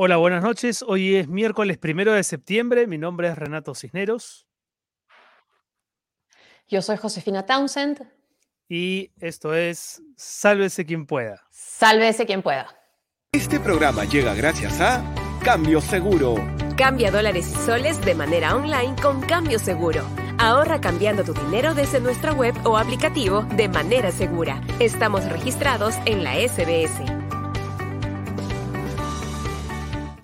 Hola, buenas noches. Hoy es miércoles primero de septiembre. Mi nombre es Renato Cisneros. Yo soy Josefina Townsend. Y esto es Sálvese quien pueda. Sálvese quien pueda. Este programa llega gracias a Cambio Seguro. Cambia dólares y soles de manera online con Cambio Seguro. Ahorra cambiando tu dinero desde nuestra web o aplicativo de manera segura. Estamos registrados en la SBS.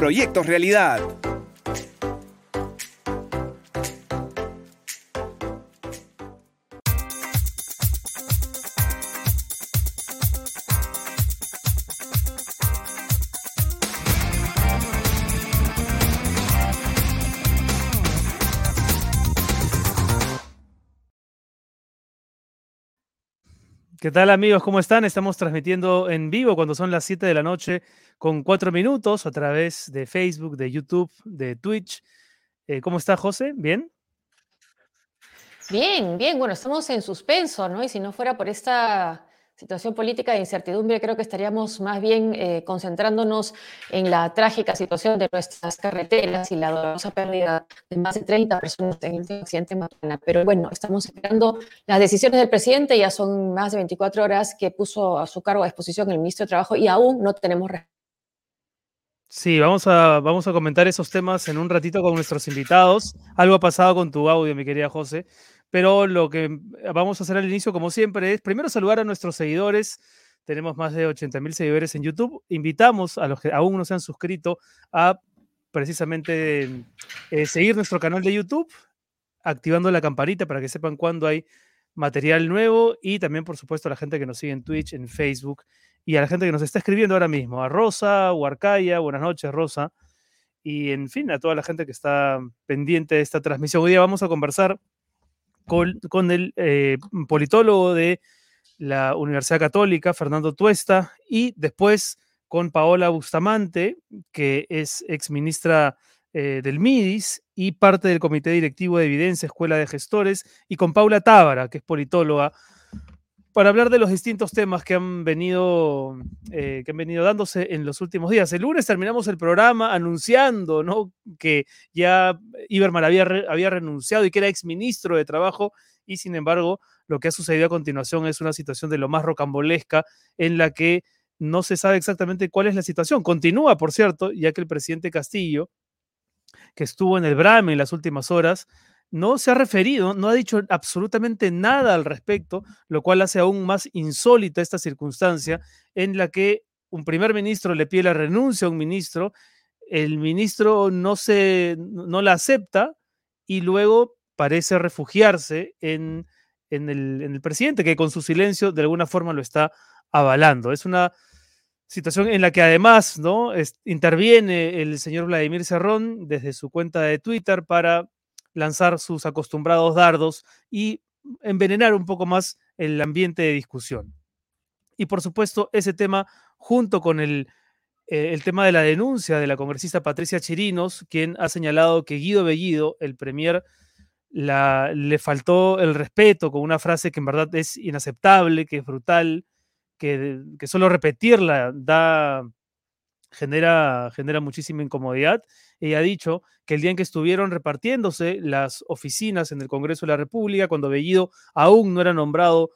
proyectos realidad. ¿Qué tal amigos? ¿Cómo están? Estamos transmitiendo en vivo cuando son las 7 de la noche con 4 minutos a través de Facebook, de YouTube, de Twitch. Eh, ¿Cómo está José? ¿Bien? Bien, bien. Bueno, estamos en suspenso, ¿no? Y si no fuera por esta situación política de incertidumbre, creo que estaríamos más bien eh, concentrándonos en la trágica situación de nuestras carreteras y la dolorosa pérdida de más de 30 personas en el último accidente en Matana. Pero bueno, estamos esperando las decisiones del presidente, ya son más de 24 horas que puso a su cargo a disposición el ministro de Trabajo y aún no tenemos Sí, vamos a, vamos a comentar esos temas en un ratito con nuestros invitados. Algo ha pasado con tu audio, mi querida José. Pero lo que vamos a hacer al inicio, como siempre, es primero saludar a nuestros seguidores. Tenemos más de 80 mil seguidores en YouTube. Invitamos a los que aún no se han suscrito a precisamente eh, seguir nuestro canal de YouTube, activando la campanita para que sepan cuando hay material nuevo y también, por supuesto, a la gente que nos sigue en Twitch, en Facebook y a la gente que nos está escribiendo ahora mismo, a Rosa, Huarcaya, buenas noches, Rosa, y en fin, a toda la gente que está pendiente de esta transmisión. Hoy día vamos a conversar con, el eh, politólogo de la Universidad Católica, Fernando Tuesta, y después con Paola Bustamante, que es ex ministra eh, del MIDIS y parte del Comité Directivo de Evidencia, Escuela de Gestores, y con Paula Tábara, que es politóloga para hablar de los distintos temas que han venido, eh, que han venido dándose en los últimos días. El lunes terminamos el programa anunciando ¿no? que ya Iberman había, había renunciado y que era exministro de Trabajo, y sin embargo, lo que ha sucedido a continuación es una situación de lo más rocambolesca en la que no se sabe exactamente cuál es la situación. Continúa, por cierto, ya que el presidente Castillo, que estuvo en el BRAME en las últimas horas, no se ha referido, no ha dicho absolutamente nada al respecto, lo cual hace aún más insólita esta circunstancia en la que un primer ministro le pide la renuncia a un ministro, el ministro no, se, no la acepta y luego parece refugiarse en, en, el, en el presidente, que con su silencio de alguna forma lo está avalando. Es una situación en la que además ¿no? interviene el señor Vladimir Cerrón desde su cuenta de Twitter para lanzar sus acostumbrados dardos y envenenar un poco más el ambiente de discusión. Y por supuesto, ese tema, junto con el, eh, el tema de la denuncia de la congresista Patricia Chirinos, quien ha señalado que Guido Bellido, el premier, le faltó el respeto con una frase que en verdad es inaceptable, que es brutal, que, que solo repetirla da, genera, genera muchísima incomodidad. Ella ha dicho que el día en que estuvieron repartiéndose las oficinas en el Congreso de la República, cuando Bellido aún no era nombrado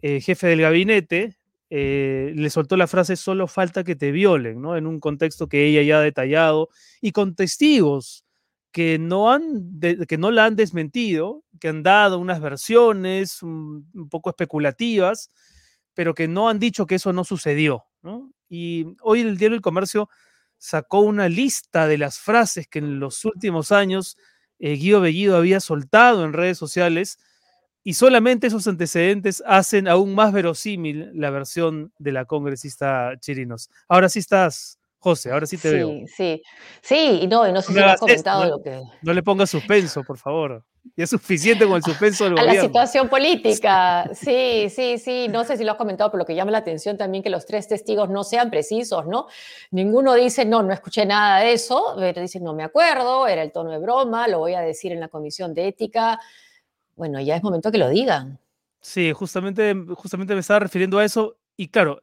eh, jefe del gabinete, eh, le soltó la frase solo falta que te violen, ¿no? En un contexto que ella ya ha detallado y con testigos que no, han que no la han desmentido, que han dado unas versiones un, poco especulativas, pero que no han dicho que eso no sucedió. Y hoy el diario El Comercio sacó una lista de las frases que en los últimos años eh, Guido Bellido había soltado en redes sociales y solamente esos antecedentes hacen aún más verosímil la versión de la congresista Chirinos. Ahora sí estás, José, ahora sí te veo. Sí, sí. Sí, y no, y no sé si lo has comentado no, lo que. No le pongas suspenso, por favor. Ya es suficiente con el suspenso del A gobierno. la situación política. Sí, sí, sí. No sé si lo has comentado, pero lo que llama la atención también que los tres testigos no sean precisos, ¿no? Ninguno dice, no, no escuché nada de eso, pero dicen, no me acuerdo, era el tono de broma, lo voy a decir en la comisión de ética. Bueno, ya es momento que lo digan. Sí, justamente, justamente me estaba refiriendo a eso. Y claro,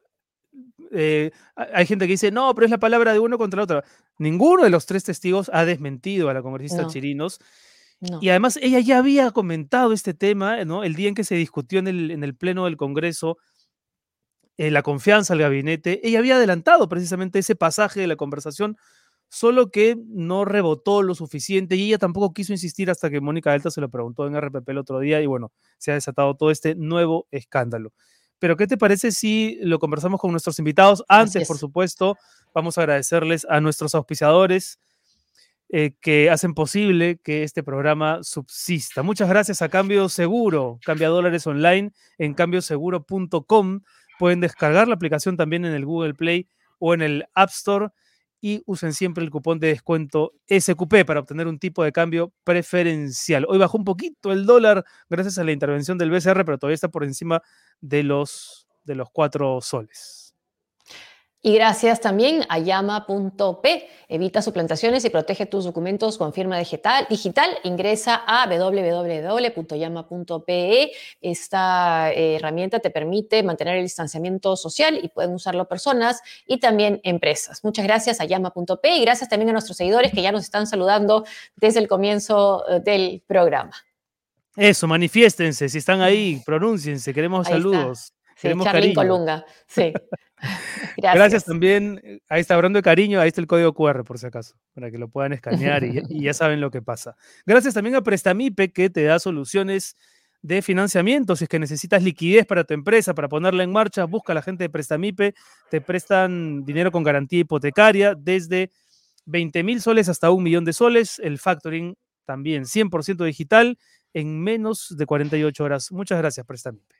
eh, hay gente que dice, no, pero es la palabra de uno contra la otra. Ninguno de los tres testigos ha desmentido a la congresista No. Chirinos. No. Y además ella ya había comentado este tema, ¿no? El día en que se discutió en el, en el Pleno del Congreso eh, la confianza al gabinete, ella había adelantado precisamente ese pasaje de la conversación, solo que no rebotó lo suficiente y ella tampoco quiso insistir hasta que Mónica Delta se lo preguntó en RPP el otro día y bueno, se ha desatado todo este nuevo escándalo. Pero ¿qué te parece si lo conversamos con nuestros invitados? Antes, es. por supuesto, vamos a agradecerles a nuestros auspiciadores eh, que hacen posible que este programa subsista. Muchas gracias a Cambio Seguro, cambia dólares online en cambioseguro.com. Pueden descargar la aplicación también en el Google Play o en el App Store y usen siempre el cupón de descuento SQP para obtener un tipo de cambio preferencial. Hoy bajó un poquito el dólar gracias a la intervención del BCR, pero todavía está por encima de los, de los cuatro soles. Y gracias también a llama.p. Evita suplantaciones y protege tus documentos con firma digital. digital. Ingresa a www.llama.pe. Esta eh, herramienta te permite mantener el distanciamiento social y pueden usarlo personas y también empresas. Muchas gracias a llama.pe y gracias también a nuestros seguidores que ya nos están saludando desde el comienzo eh, del programa. Eso, manifiéstense, si están ahí, pronúnciense, queremos Ahí está. saludos. Sí, Queremos. Colunga. Sí. Gracias. Gracias. también, eh, ahí está hablando de cariño, ahí está el código QR por si acaso, para que lo puedan escanear y, y ya saben lo que pasa. Gracias también a Prestamipe que te da soluciones de financiamiento, si es que necesitas liquidez para tu empresa, para ponerla en marcha, busca a la gente de Prestamipe, te prestan dinero con garantía hipotecaria desde 20 mil soles hasta un millón de soles, el factoring también 100% digital en menos de 48 horas. Muchas gracias, Prestamipe.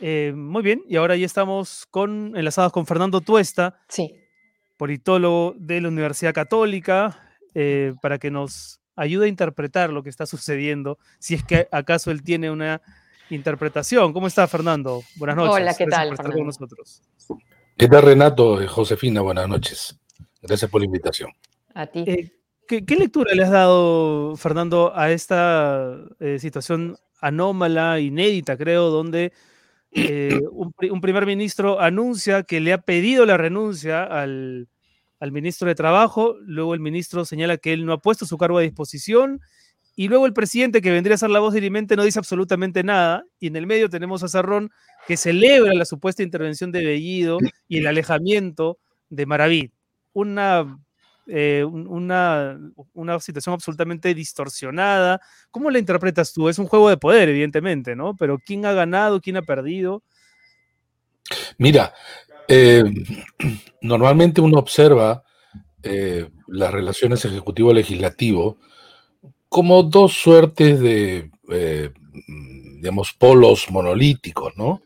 Eh, muy bien, y ahora ya estamos con, enlazados con Fernando Tuesta, Sí. politólogo de la Universidad Católica, eh, para que nos ayude a interpretar lo que está sucediendo, si es que acaso él tiene una interpretación. ¿Cómo está, Fernando? Buenas noches. Hola, ¿qué Gracias tal, por estar con Fernando? nosotros. ¿Qué tal, Renato? Eh, Josefina, buenas noches. Gracias por la invitación. A ti. Eh, ¿qué, qué lectura le has dado, Fernando, a esta eh, situación anómala, inédita, creo, donde eh, un, pri- un primer ministro anuncia que le ha pedido la renuncia al, al ministro de Trabajo, luego el ministro señala que él no ha puesto su cargo a disposición, y luego el presidente, que vendría a ser la voz dirimente, no dice absolutamente nada, y en el medio tenemos a Sarrón, que celebra la supuesta intervención de Bellido y el alejamiento de Maraví. Una eh, un- una, una situación absolutamente distorsionada. ¿Cómo la interpretas tú? Es un juego de poder, evidentemente, ¿no? Pero ¿quién ha ganado? ¿Quién ha perdido? Mira, eh, normalmente uno observa eh, las relaciones ejecutivo-legislativo como dos suertes de, digamos, polos monolíticos, ¿no?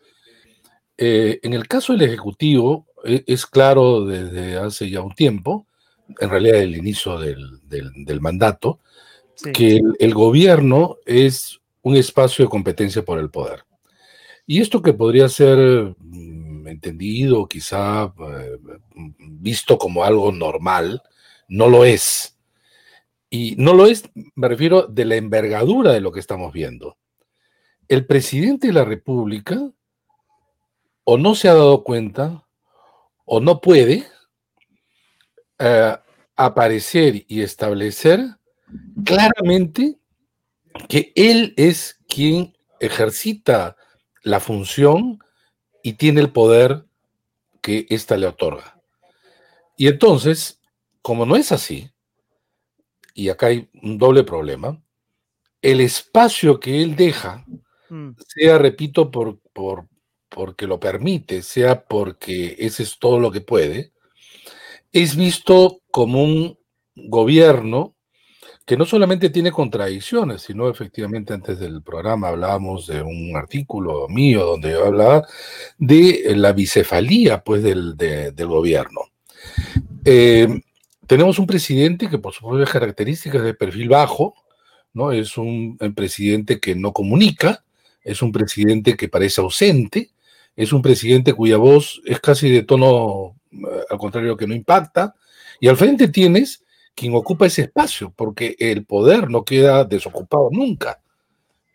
En el caso del Ejecutivo, e- es claro desde hace ya un tiempo, en realidad el inicio del, del- del mandato, Sí. que el, el gobierno es un espacio de competencia por el poder. Y esto que podría ser mm, entendido, quizá eh, visto como algo normal, no lo es. Y no lo es, me refiero, de la envergadura de lo que estamos viendo. El presidente de la República o no se ha dado cuenta o no puede eh, aparecer y establecer claramente que él es quien ejercita la función y tiene el poder que ésta le otorga. Y entonces, como no es así, y acá hay un doble problema, el espacio que él deja, Mm, sea, repito, por, por, porque lo permite, sea porque ese es todo lo que puede, es visto como un gobierno que no solamente tiene contradicciones, sino efectivamente antes del programa hablábamos de un artículo mío donde yo hablaba de la bicefalía pues, del, del gobierno. Eh, tenemos un presidente que por sus propias características de perfil bajo, ¿no? Es un, presidente que no comunica, es un presidente que parece ausente, es un presidente cuya voz es casi de tono, al contrario, que no impacta, y al frente tienes quien ocupa ese espacio, porque el poder no queda desocupado nunca.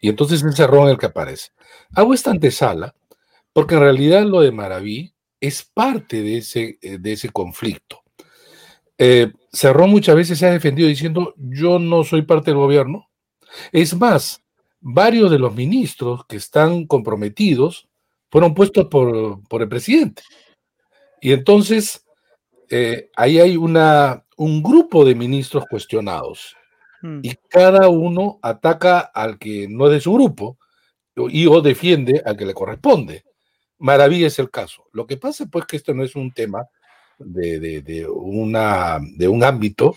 Y entonces es en el que aparece. Hago esta antesala porque en realidad lo de Maraví es parte de ese, eh, de ese conflicto. Eh, Cerrón muchas veces se ha defendido diciendo yo no soy parte del gobierno. Es más, varios de los ministros que están comprometidos fueron puestos por, el presidente. Y entonces eh, ahí hay una, un grupo de ministros cuestionados hmm. y cada uno ataca al que no es de su grupo y o defiende al que le corresponde. Maravilla es el caso. Lo que pasa pues que esto no es un tema de, una, de un ámbito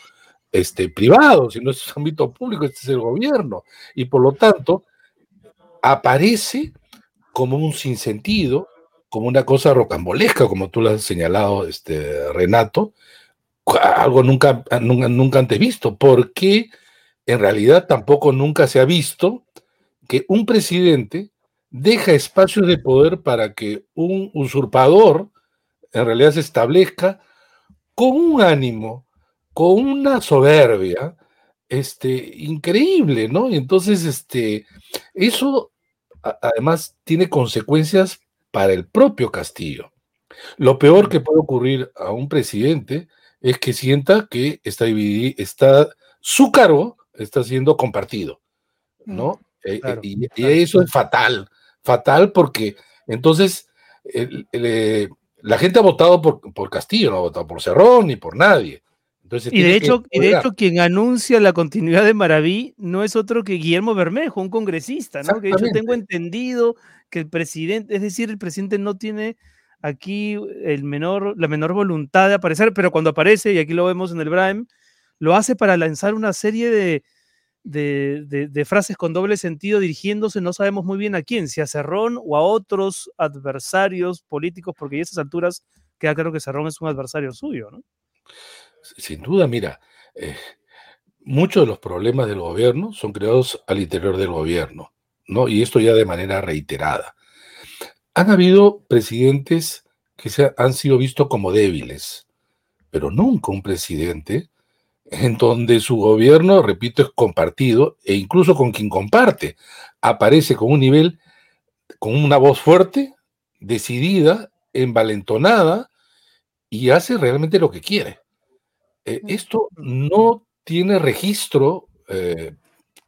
este, privado, sino es un ámbito público, este es el gobierno. Y por lo tanto, aparece como un sinsentido, como una cosa rocambolesca, como tú lo has señalado, este, Renato, algo nunca, nunca, nunca antes visto, porque en realidad tampoco nunca se ha visto que un presidente deja espacios de poder para que un usurpador en realidad se establezca con un ánimo, con una soberbia, este, increíble, ¿no? Y entonces, este, eso además tiene consecuencias para el propio Castillo. Lo peor que puede ocurrir a un presidente es que sienta que está dividido, está, su cargo está siendo compartido, ¿no? Eh, eh, y, eso es fatal, fatal porque entonces la gente ha votado por, por, Castillo, no ha votado por Cerrón ni por nadie. Entonces, y, de hecho, y de hecho, quien anuncia la continuidad de Maraví no es otro que Guillermo Bermejo, un congresista, ¿no? Que yo tengo entendido que el presidente, es decir, el presidente no tiene aquí el menor, la menor voluntad de aparecer, pero cuando aparece, y aquí lo vemos en el Brahim, lo hace para lanzar una serie de, de, frases con doble sentido dirigiéndose, no sabemos muy bien a quién, si a Cerrón o a otros adversarios políticos, porque a esas alturas queda claro que Cerrón es un adversario suyo, ¿no? Sin duda, mira, eh, muchos de los problemas del gobierno son creados al interior del gobierno, ¿no? Y esto ya de manera reiterada. Han habido presidentes que se han sido vistos como débiles, pero nunca un presidente en donde su gobierno, repito, es compartido e incluso con quien comparte, aparece con un nivel, con una voz fuerte, decidida, envalentonada y hace realmente lo que quiere. Eh, esto no tiene registro, eh,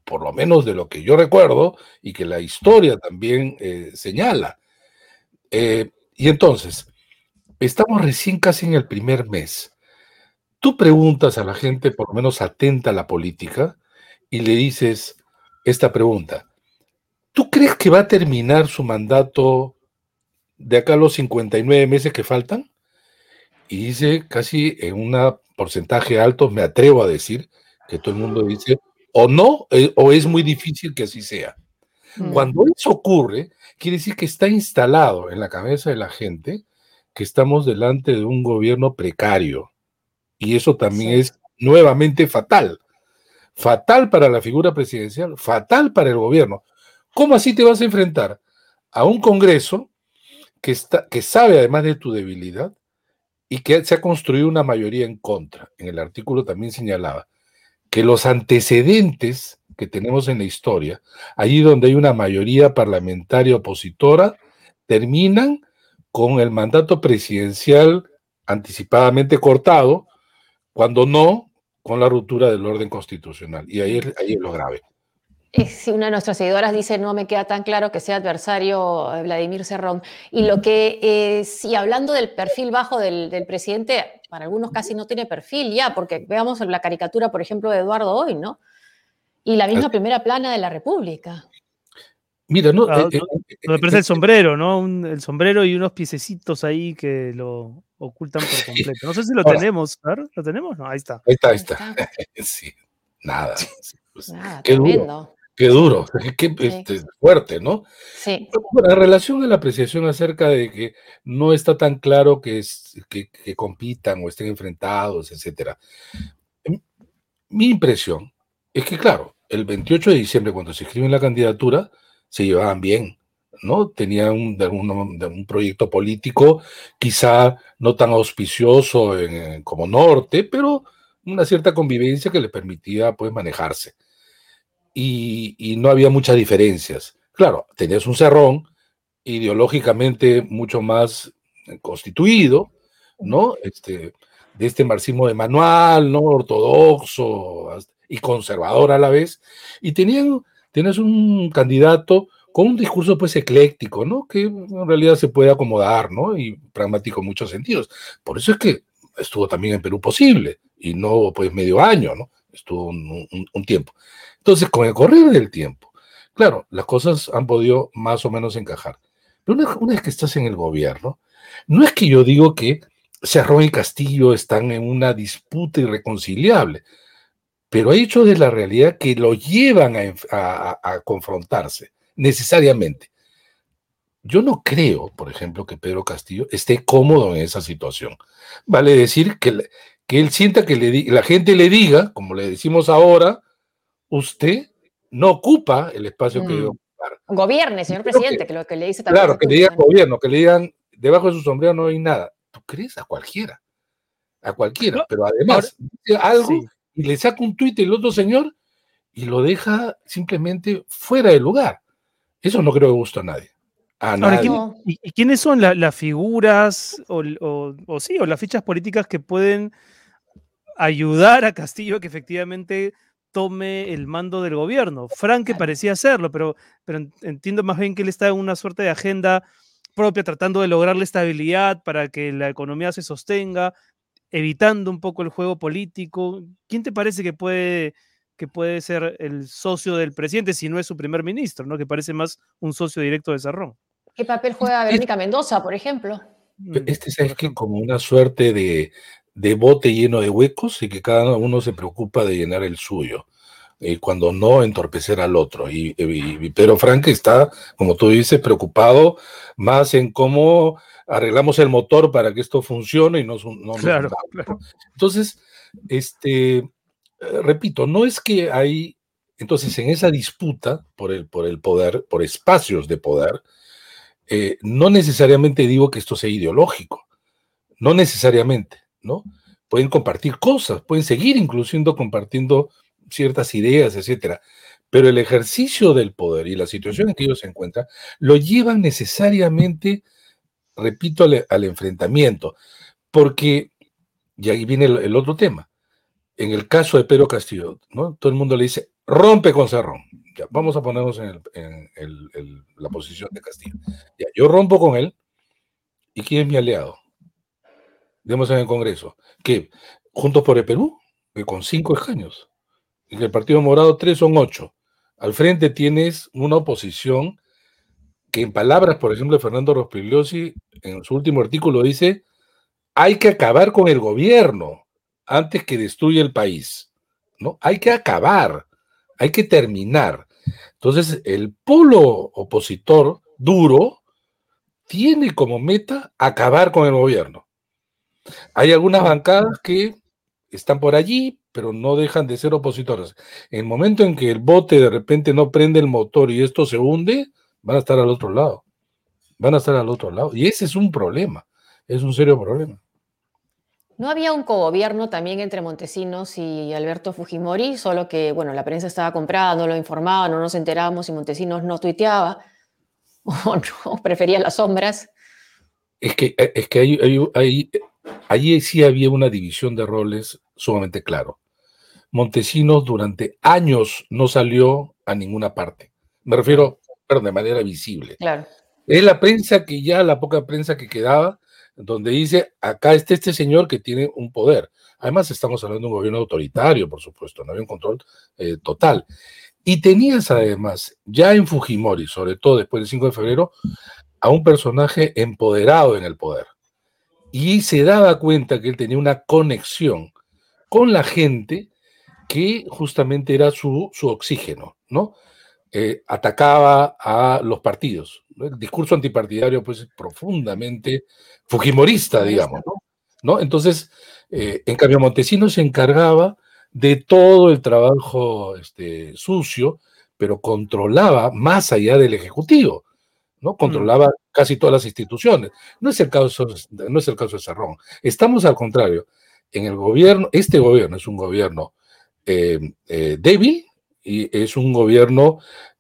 por lo menos de lo que yo recuerdo y que la historia también eh, señala. y entonces, estamos recién casi en el primer mes Tú preguntas a la gente, por lo menos atenta a la política, y le dices esta pregunta. ¿Tú crees que va a terminar su mandato de acá a los 59 meses que faltan? Y dice casi en un porcentaje alto, me atrevo a decir, que todo el mundo dice, o no, eh, o es muy difícil que así sea. Mm. Cuando eso ocurre, quiere decir que está instalado en la cabeza de la gente que estamos delante de un gobierno precario, y eso también es nuevamente fatal. Fatal para la figura presidencial, fatal para el gobierno. ¿Cómo así te vas a enfrentar a un Congreso que, está, que sabe además de tu debilidad y que se ha construido una mayoría en contra? En el artículo también señalaba que los antecedentes que tenemos en la historia, allí donde hay una mayoría parlamentaria opositora, terminan con el mandato presidencial anticipadamente cortado cuando no, con la ruptura del orden constitucional. Y ahí ahí es lo grave. Si una de nuestras seguidoras dice, no me queda tan claro que sea adversario eh, Vladimir Cerrón. Y lo que, eh, si hablando del perfil bajo del, presidente, para algunos casi no tiene perfil ya, porque veamos la caricatura, por ejemplo, de Eduardo hoy, ¿no? Y la misma primera plana de la República. Mira, no. Ah, eh, el sombrero, ¿no? el sombrero y unos piececitos ahí que lo, ocultan por completo. No sé si lo tenemos, ¿Lo tenemos? No, ahí está. Ahí está, ahí está. sí. Nada. Pues, qué duro. Qué duro, qué este, fuerte, ¿no? Sí. Bueno, en relación a la apreciación acerca de que no está tan claro que, que, que compitan o estén enfrentados, etcétera. Mi impresión es que, claro, el 28 de diciembre, cuando se escriben la candidatura, se llevaban bien, ¿no? Tenían un, un, proyecto político quizá no tan auspicioso como Norte, pero una cierta convivencia que le permitía pues manejarse. Y, no había muchas diferencias. Claro, tenías un cerrón ideológicamente mucho más constituido, ¿no? Este, de este marxismo de manual, ¿no? Ortodoxo y conservador a la vez. Y tenían, tienes un candidato con un discurso pues ecléctico, ¿no? Que en realidad se puede acomodar, ¿no? Y pragmático en muchos sentidos. Por eso es que estuvo también en Perú posible y no pues medio año, ¿no? Estuvo un, tiempo. Entonces, con el correr del tiempo, claro, las cosas han podido más o menos encajar. Pero una vez que estás en el gobierno, no es que yo digo que Cerrón y Castillo están en una disputa irreconciliable, pero hay hechos de la realidad que lo llevan a, confrontarse necesariamente. Yo no creo, por ejemplo, que Pedro Castillo esté cómodo en esa situación. Vale decir que, que él sienta que la gente le diga, como le decimos ahora, usted no ocupa el espacio que debe mm. ocupar. Gobierne, señor presidente, que, lo que le dice también. Claro, que le digan gobierno, que le digan, debajo de su sombrero no hay nada tú crees a cualquiera, a cualquiera, pero además dice algo y le saca un tuit el otro señor y lo deja simplemente fuera de lugar. Eso no creo que guste a nadie. A nadie. ¿y, quiénes son las figuras o, o, sí, o las fichas políticas que pueden ayudar a Castillo a que efectivamente tome el mando del gobierno? Frank que parecía hacerlo, pero, pero entiendo más bien que él está en una suerte de agenda propia, tratando de lograr la estabilidad para que la economía se sostenga, evitando un poco el juego político. ¿Quién te parece que puede, que puede ser el socio del presidente si no es su primer ministro, ¿no? que parece más un socio directo de Cerrón? ¿Qué papel juega Verónica Mendoza, por ejemplo? Mm, este es que como una suerte de, de bote lleno de huecos y que cada uno se preocupa de llenar el suyo. Y cuando no entorpecer al otro. Y, Pedro Frank está, como tú dices, preocupado más en cómo arreglamos el motor para que esto funcione y no, no claro, Entonces, este, eh, repito, no es que hay, entonces en esa disputa por el, por el poder, por espacios de poder, eh, no necesariamente digo que esto sea ideológico, no necesariamente, ¿no? Pueden compartir cosas, pueden seguir inclusive compartiendo ciertas ideas, etcétera. Pero el ejercicio del poder y la situación en que ellos se encuentran lo llevan necesariamente, repito, al, enfrentamiento. Porque, y ahí viene el, otro tema, en el caso de Pedro Castillo, ¿no? todo el mundo le dice, rompe con Cerrón. Ya, vamos a ponernos en, la posición de Castillo. Ya, yo rompo con él, ¿y quién es mi aliado? Demos en el Congreso, que Juntos por el Perú, que con cinco escaños, y el Partido Morado tres son ocho. Al frente tienes una oposición que en palabras, por ejemplo, Fernando Rospigliosi, en su último artículo dice, hay que acabar con el gobierno antes que destruya el país. ¿no? Hay que acabar, hay que terminar. Entonces, el polo opositor duro tiene como meta acabar con el gobierno. Hay algunas bancadas que están por allí, pero no dejan de ser opositores. En el momento en que el bote de repente no prende el motor y esto se hunde, van a estar al otro lado. Van a estar al otro lado. Y ese es un problema, es un serio problema. ¿No había un cogobierno también entre Montesinos y Alberto Fujimori? Solo que, bueno, la prensa estaba comprada, no lo informaba, no nos enterábamos y Montesinos no tuiteaba o no, prefería las sombras. Es que, es que hay, hay, Allí sí había una división de roles sumamente claro. Montesinos durante años no salió a ninguna parte. Me refiero, pero de manera visible. Claro. Es la prensa que ya, la poca prensa que quedaba, donde dice, acá está este señor que tiene un poder. Además, estamos hablando de un gobierno autoritario, por supuesto, no había un control eh, total. Y tenías además, ya en Fujimori, sobre todo después del 5 de febrero, a un personaje empoderado en el poder y se daba cuenta que él tenía una conexión con la gente que justamente era su, su oxígeno, ¿no? Eh, atacaba a los partidos. El discurso antipartidario, pues, es profundamente fujimorista, digamos, ¿no? ¿No? Entonces, eh, en cambio, Montesinos se encargaba de todo el trabajo este, sucio, pero controlaba más allá del Ejecutivo, ¿no? Controlaba casi todas las instituciones. No es el caso, no es el caso de Cerrón. Estamos al contrario. En el gobierno, este gobierno es un gobierno eh, eh, débil y es un gobierno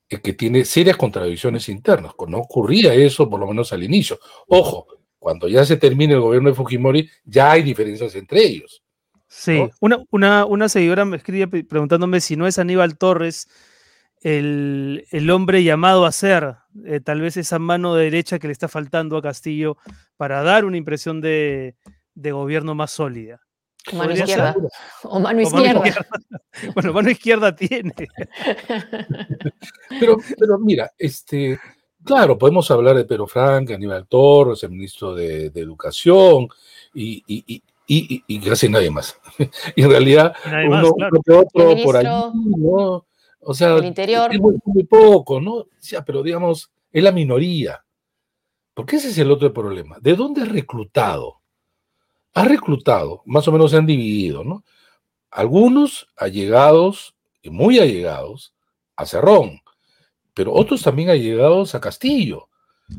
que tiene serias contradicciones internas. No ocurría eso, por lo menos al inicio. Ojo, cuando ya se termine el gobierno de Fujimori, ya hay diferencias entre ellos. Sí, una, una, una, seguidora me escribe preguntándome si no es Aníbal Torres el, el hombre llamado a ser, eh, tal vez esa mano derecha que le está faltando a Castillo para dar una impresión de, de gobierno más sólida. Mano izquierda. O mano izquierda. Bueno, mano izquierda tiene. pero, pero mira, este, Claro, podemos hablar de Pedro Frank, Aníbal Torres, el ministro de, Educación y, y, y, y, casi nadie más. y en realidad, uno, que otro por ahí, ¿no? O sea, el interior. Es muy, poco, ¿no? O sea, pero digamos, es la minoría. Porque ese es el otro problema. ¿De dónde ha reclutado? Ha reclutado, más o menos se han dividido, ¿no? Algunos allegados, y muy allegados, a Cerrón pero otros también han llegado a Castillo.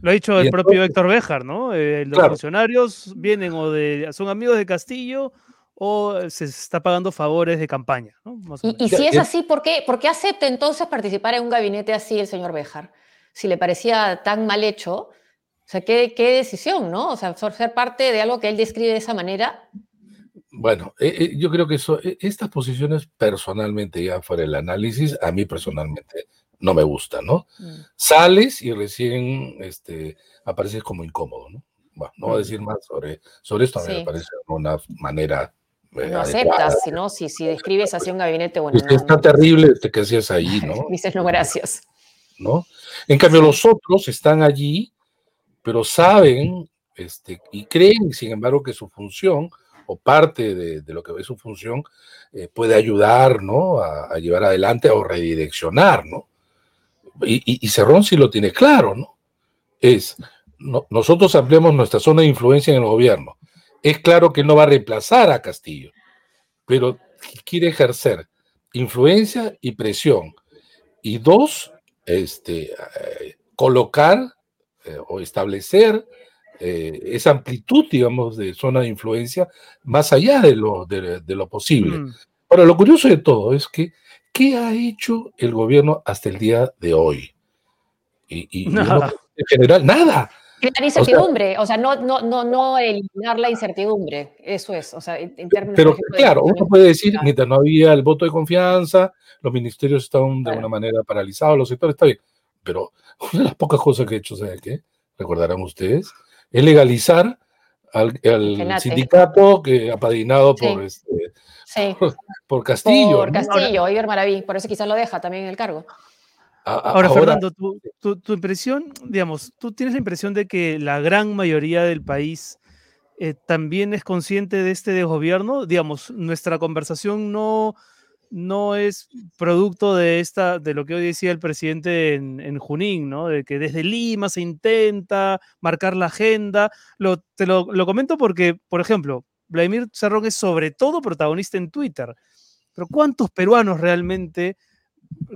Lo ha dicho el propio Héctor Béjar, ¿no? Eh, los funcionarios vienen o de, son amigos de Castillo o se está pagando favores de campaña. ¿no? y, si es así, ¿por qué, ¿por qué acepta entonces participar en un gabinete así el señor Béjar? Si le parecía tan mal hecho, o sea, ¿qué, qué decisión, ¿no? O sea, ser parte de algo que él describe de esa manera. Bueno, eh, eh, yo creo que eso, estas posiciones personalmente, ya fuera el análisis, a mí personalmente no me gusta, ¿no? Mm. Sales y recién este, apareces como incómodo, ¿no? Bueno, no voy a mm. decir más sobre, sobre esto, a mí me parece una manera. No aceptas, si no, si, si describes así un gabinete, bueno. Es, está terrible este que hacías ahí, ¿no? Dices, no, gracias. ¿No? En cambio, los otros están allí, pero saben este, y creen, sin embargo, que su función o parte de, lo que es su función eh, puede ayudar, ¿no? A, a, llevar adelante o redireccionar, ¿no? y, Cerrón sí lo tiene claro, ¿no? Es, nosotros ampliamos nuestra zona de influencia en el gobierno. Es claro que no va a reemplazar a Castillo, pero quiere ejercer influencia y presión. Y dos, este, eh, colocar eh, o establecer eh, esa amplitud, digamos, de zona de influencia más allá de lo, de, lo posible. Mm. Ahora, lo curioso de todo es que ¿Qué ha hecho el gobierno hasta el día de hoy? Y, en general, nada. La incertidumbre, o sea, no, no, no, no, eliminar la incertidumbre, eso es, o sea, en, términos Pero claro, uno puede decir, mientras no había el voto de confianza, los ministerios estaban de alguna manera paralizados, los sectores está bien, pero una de las pocas cosas que he hecho, ¿sabe qué? Recordarán ustedes, es legalizar al, sindicato que apadrinado por este, Sí. Por, Castillo. Por Castillo, Iber Maraví, por eso quizás lo deja también en el cargo. Ahora, Fernando, tu, impresión, digamos, tú tienes la impresión de que la gran mayoría del país eh, también es consciente de este desgobierno. Digamos, nuestra conversación no, no es producto de esta, de lo que hoy decía el presidente en, Junín, ¿no? De que desde Lima se intenta marcar la agenda. Lo, te lo, lo comento porque, por ejemplo, Vladimir Cerrón es sobre todo protagonista en Twitter. Pero ¿cuántos peruanos realmente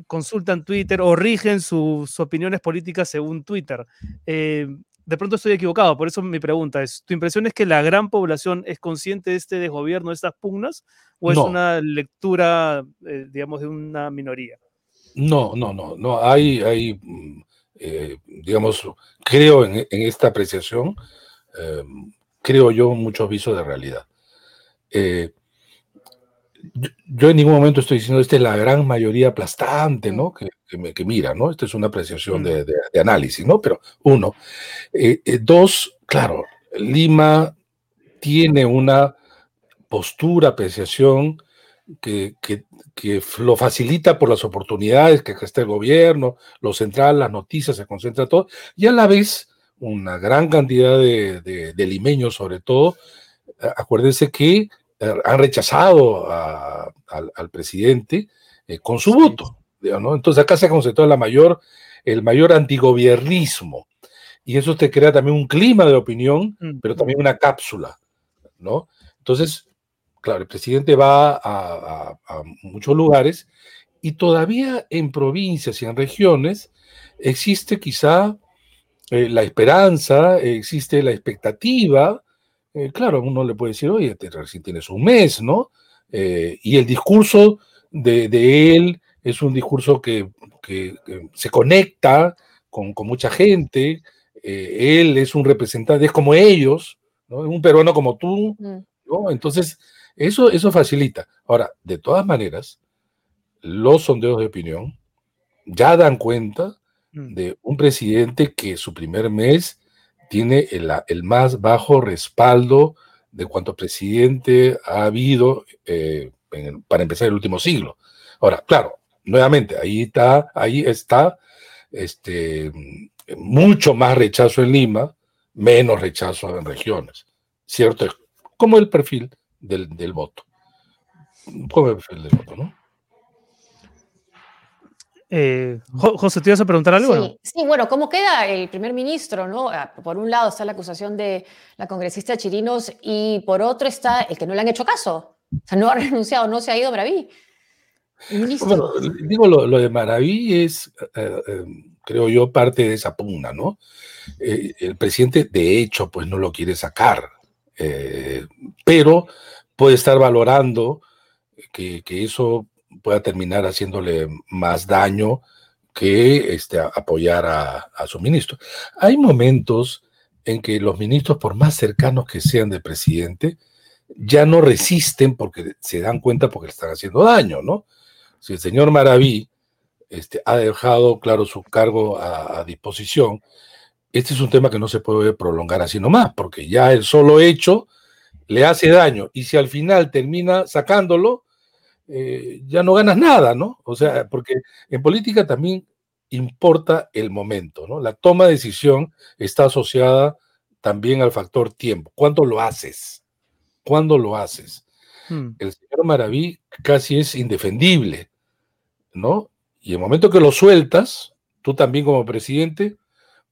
consultan Twitter o rigen sus opiniones políticas según Twitter? Eh, de pronto estoy equivocado, por eso mi pregunta es, ¿tu impresión es que la gran población es consciente de este desgobierno, de estas pugnas, o es una lectura, eh, digamos, de una minoría? No, no, no, no, hay, hay mm, eh, digamos, creo en, esta apreciación, creo yo, muchos visos de realidad. Eh, yo, en ningún momento estoy diciendo, esta es la gran mayoría aplastante, ¿no? Que, que, mira, ¿no? Esta es una apreciación de, de, análisis, ¿no? Pero uno. Eh, eh, dos, claro, Lima tiene una postura, apreciación que, que, que, lo facilita por las oportunidades que está el gobierno, lo central, las noticias, se concentra todo, y a la vez una gran cantidad de, limeños, sobre todo, acuérdense que han rechazado al, presidente eh, con su voto. ¿no? Entonces acá se ha concentrado la mayor, el mayor antigobiernismo. Y eso te crea también un clima de opinión, mm. pero también una cápsula. ¿no? Entonces, claro, el presidente va a, muchos lugares y todavía en provincias y en regiones existe quizá eh, la esperanza, existe la expectativa. Eh, claro, uno le puede decir, oye, recién tienes un mes, ¿no? Eh, y el discurso de, él es un discurso que, se conecta con, mucha gente. él es un representante, es como ellos, ¿no? un peruano como tú, mm. ¿no? Entonces, eso, eso facilita. Ahora, de todas maneras, los sondeos de opinión ya dan cuenta mm. de un presidente que su primer mes tiene el, más bajo respaldo de cuanto presidente ha habido eh, para empezar el último siglo. Ahora, claro, nuevamente, ahí está, ahí está este, mucho más rechazo en Lima, menos rechazo en regiones. ¿Cierto? Como el perfil del, del voto. Como el perfil del voto, ¿no? Eh, José, ¿te ibas a preguntar algo? Sí, bueno, ¿cómo queda el primer ministro? ¿no? Ah, por un lado está la acusación de la congresista Chirinos y por otro está el que no le han hecho caso. O sea, no ha renunciado, no se ha ido Maraví. Bueno, digo, lo, de Maraví es, eh, eh, creo yo, parte de esa pugna, ¿no? el presidente, de hecho, pues no lo quiere sacar, pero puede estar valorando que, que eso pueda terminar haciéndole más daño que este, apoyar a, su ministro. Hay momentos en que los ministros, por más cercanos que sean del presidente, ya no resisten porque se dan cuenta porque le están haciendo daño, ¿no? Si el señor Maraví este, ha dejado, claro, su cargo a, a, disposición, este es un tema que no se puede prolongar así nomás, porque ya el solo hecho le hace daño. Y si al final termina sacándolo, eh, ya no ganas nada, ¿no? O sea, porque en política también importa el momento, ¿no? La toma de decisión está asociada también al factor tiempo. ¿Cuándo lo haces? ¿Cuándo lo haces? Hmm. El señor Maraví casi es indefendible, ¿no? Y el momento que lo sueltas, tú también como presidente,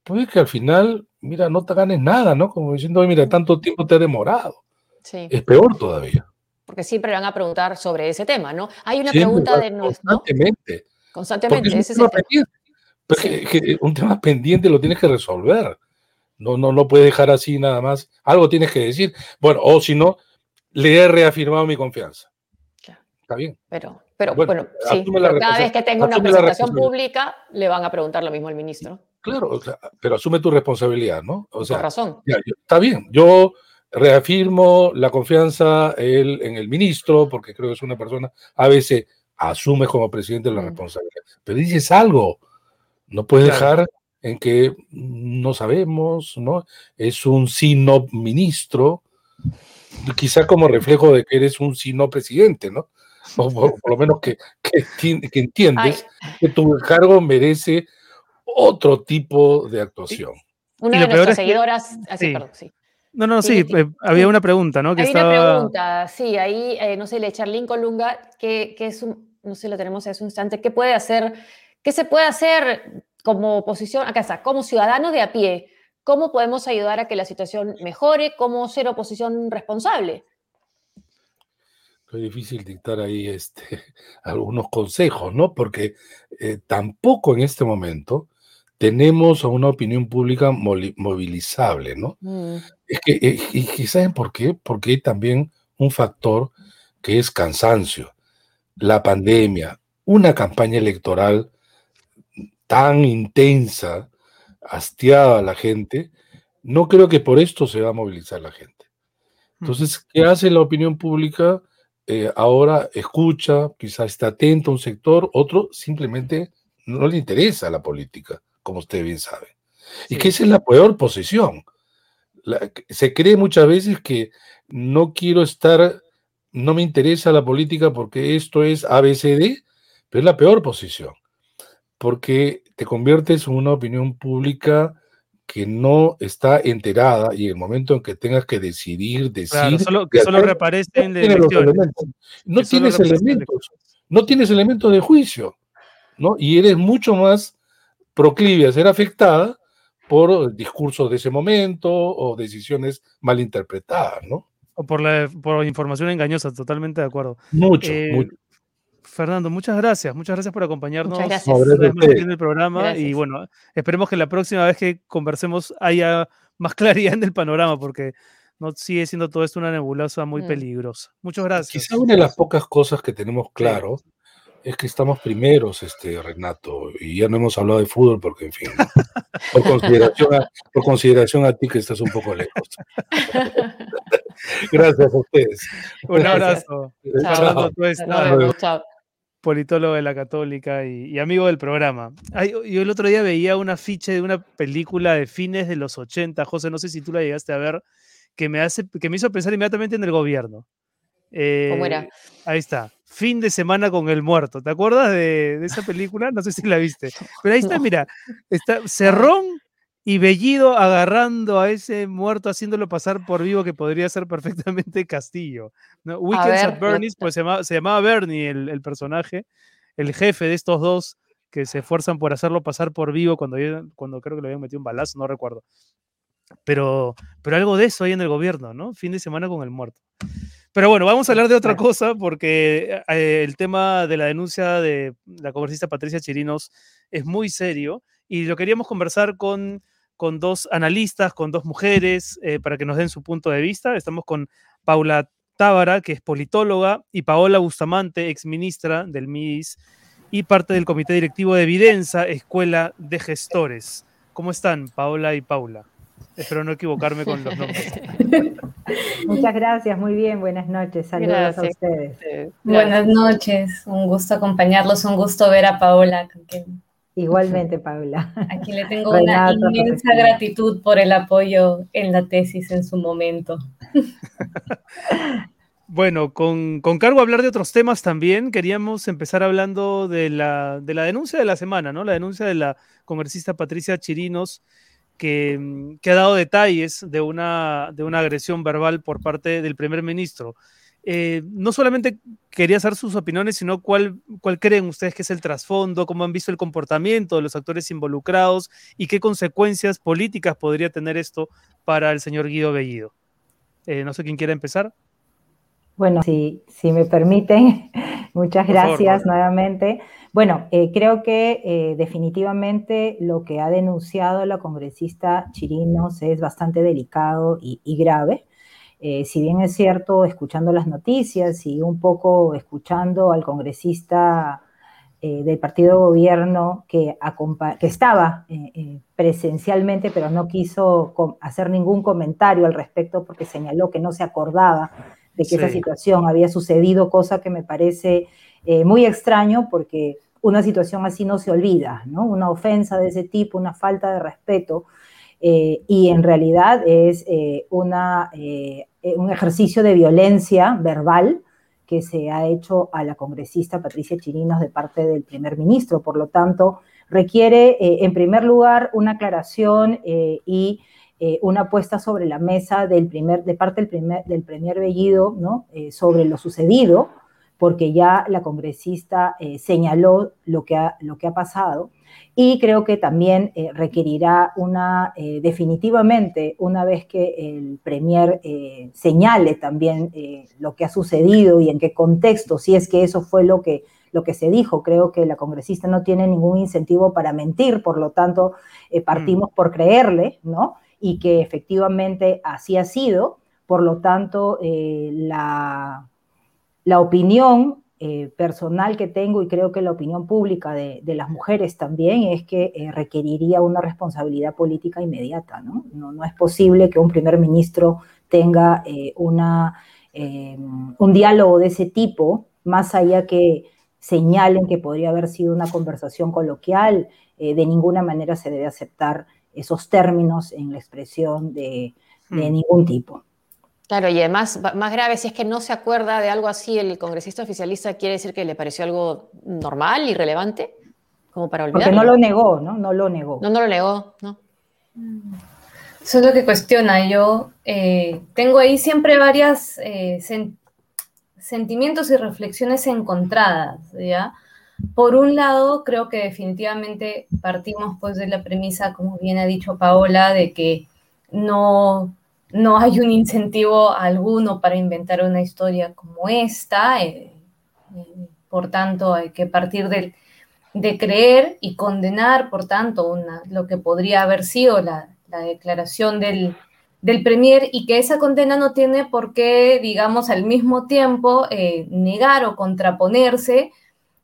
puede que al final, mira, no te ganes nada, ¿no? Como diciendo, mira, tanto tiempo te ha demorado. Sí. Es peor todavía porque siempre van a preguntar sobre ese tema, ¿no? Hay una pregunta de. Constantemente. Constantemente, un ese es el un tema pendiente lo tienes que resolver. No, no, no puedes dejar así nada más. Algo tienes que decir. Bueno, o si no, le he reafirmado mi confianza. Está bien. Pero, pero bueno, sí, cada vez que tenga una presentación pública, le van a preguntar lo mismo al ministro. Claro, pero asume tu responsabilidad, ¿no? O sea, Por razón. está bien. Yo reafirmo la confianza en el ministro, porque creo que es una persona, a veces asume como presidente la mm. responsabilidad, pero dices algo, no puedes dejar en que no sabemos, ¿no? Es un sí no ministro, quizá como reflejo de que eres un sí no presidente, ¿no? O por, lo menos que, que, entiendes que tu cargo merece otro tipo de actuación. Una de nuestras seguidoras, así, perdón, sí. No, no, sí, eh, había una pregunta, ¿no? Que una pregunta, sí, ahí, eh, no sé, le Charlín Colunga, que, que es un, no sé, lo tenemos hace un instante, ¿qué puede hacer, qué se puede hacer como oposición, acá está, como ciudadano de a pie? ¿Cómo podemos ayudar a que la situación mejore? ¿Cómo ser oposición responsable? Es difícil dictar ahí este, algunos consejos, ¿no? Porque eh, tampoco en este momento tenemos a una opinión pública movilizable, ¿no? Mm. Es que, eh, y, ¿saben por qué? Porque hay también un factor que es cansancio. La pandemia, una campaña electoral tan intensa, hastiada a la gente, no creo que por esto se va a movilizar la gente. Entonces, ¿qué hace la opinión pública? Eh, ahora escucha, quizá está atento a un sector, otro simplemente no le interesa la política como usted bien sabe. Y que esa es la peor posición. se cree muchas veces que no quiero estar, no me interesa la política porque esto es ABCD, pero es la peor posición, porque te conviertes en una opinión pública que no está enterada y en el momento en que tengas que decidir, decir... solo, que solo reaparecen de no No tienes elementos, no tienes elementos de juicio, ¿no? Y eres mucho más proclive a ser afectada por discursos de ese momento o decisiones mal interpretadas, ¿no? O por la por información engañosa, totalmente de acuerdo. Mucho, eh, mucho. Fernando, muchas gracias. Muchas gracias por acompañarnos en el programa. Y bueno, esperemos que la próxima vez que conversemos haya más claridad en el panorama, porque no sigue siendo todo esto una nebulosa muy mm. peligrosa. Muchas gracias. Quizá una de las pocas cosas que tenemos claro es que estamos primeros, este, Renato, y ya no hemos hablado de fútbol porque, en fin, por, consideración a, por consideración a ti que estás un poco lejos. Gracias a ustedes. Un abrazo. Fernando, tú politólogo de la Católica y, amigo del programa. yo el otro día veía un afiche de una película de fines de los 80, José, no sé si tú la llegaste a ver, que me, hace, que me hizo pensar inmediatamente en el gobierno. ¿Cómo era? Eh, ahí está. Fin de semana con el muerto. ¿Te acuerdas de, esa película? No sé si la viste. Pero ahí está, mira, está Cerrón y Bellido agarrando a ese muerto, haciéndolo pasar por vivo, que podría ser perfectamente Castillo. ¿no? Weekends at Bernie's, pues se llamaba, Bernie el, personaje, el jefe de estos dos que se esfuerzan por hacerlo pasar por vivo cuando, cuando creo que le habían metido un balazo, no recuerdo. Pero, pero algo de eso hay en el gobierno, ¿no? Fin de semana con el muerto. Pero bueno, vamos a hablar de otra cosa porque eh, el tema de la denuncia de la congresista Patricia Chirinos es muy serio y lo queríamos conversar con con dos analistas, con dos mujeres, eh, para que nos den su punto de vista. Estamos con Paula Tábara, que es politóloga, y Paola Bustamante, exministra del MIS y parte del comité directivo de Evidenza, Escuela de Gestores. ¿Cómo están, Paola y Paula? Espero no equivocarme con los nombres. Muchas gracias, muy bien, buenas noches, saludos a ustedes. Buenas noches, un gusto acompañarlos, un gusto ver a Paola, Igualmente, Paula. Aquí le tengo una inmensa gratitud por el apoyo en la tesis en su momento. Bueno, con, cargo a hablar de otros temas también, queríamos empezar hablando de la, de la denuncia de la semana, ¿no? La denuncia de la congresista Patricia Chirinos, que, ha dado detalles de una, de una agresión verbal por parte del primer ministro. Eh, no solamente quería saber sus opiniones, sino cuál, cuál creen ustedes que es el trasfondo, cómo han visto el comportamiento de los actores involucrados y qué consecuencias políticas podría tener esto para el señor Guido Bellido. Eh, no sé quién quiere empezar. Bueno, si, si me permiten, muchas gracias nuevamente. Bueno, eh, creo que definitivamente lo que ha denunciado la congresista Chirinos es bastante delicado y grave. Eh, si bien es cierto, escuchando las noticias y un poco escuchando al congresista eh, del partido de gobierno que, que estaba eh, presencialmente, pero no quiso hacer ningún comentario al respecto porque señaló que no se acordaba de que esa situación había sucedido, cosa que me parece muy extraño porque una situación así no se olvida, ¿no? Una ofensa de ese tipo, una falta de respeto. y en realidad es una eh, un ejercicio de violencia verbal que se ha hecho a la congresista Patricia Chirinos de parte del primer ministro. Por lo tanto, requiere, eh, en primer lugar, una aclaración eh, una puesta sobre la mesa del primer, de parte del primer, del premier Bellido ¿no? sobre lo sucedido, porque ya la congresista señaló lo que, ha, lo que ha pasado y creo que también eh, requerirá una, eh, definitivamente, una vez que el Premier eh, señale también lo que ha sucedido y en qué contexto, si es que eso fue lo que, lo que se dijo, creo que la congresista no tiene ningún incentivo para mentir, por lo tanto, partimos mm. por creerle, ¿no? Y que efectivamente así ha sido, por lo tanto, la, la opinión eh, personal que tengo y creo que la opinión pública de, las mujeres también es que eh, requeriría una responsabilidad política inmediata. ¿no? ¿no? es posible que un primer ministro tenga eh, una, un diálogo de ese tipo, más allá que señalen que podría haber sido una conversación coloquial, de ninguna manera se debe aceptar esos términos en la expresión de, de hmm. ningún tipo. Claro, y además, más grave, si es que no se acuerda de algo así, el congresista oficialista quiere decir que le pareció algo normal, irrelevante, como para olvidar. Porque no lo negó, ¿no? No lo negó. No, no lo negó, ¿no? Eso es lo que cuestiona. Yo eh, tengo ahí siempre varias eh, sentimientos y reflexiones encontradas, ¿ya? Por un lado, creo que definitivamente partimos pues de la premisa, como bien ha dicho Paola, de que no, no hay un incentivo alguno para inventar una historia como esta. Eh, eh, por tanto, hay que partir de creer y condenar, por tanto, una, lo que podría haber sido la, declaración del, del, Premier y que esa condena no tiene por qué, digamos, al mismo tiempo eh, negar o contraponerse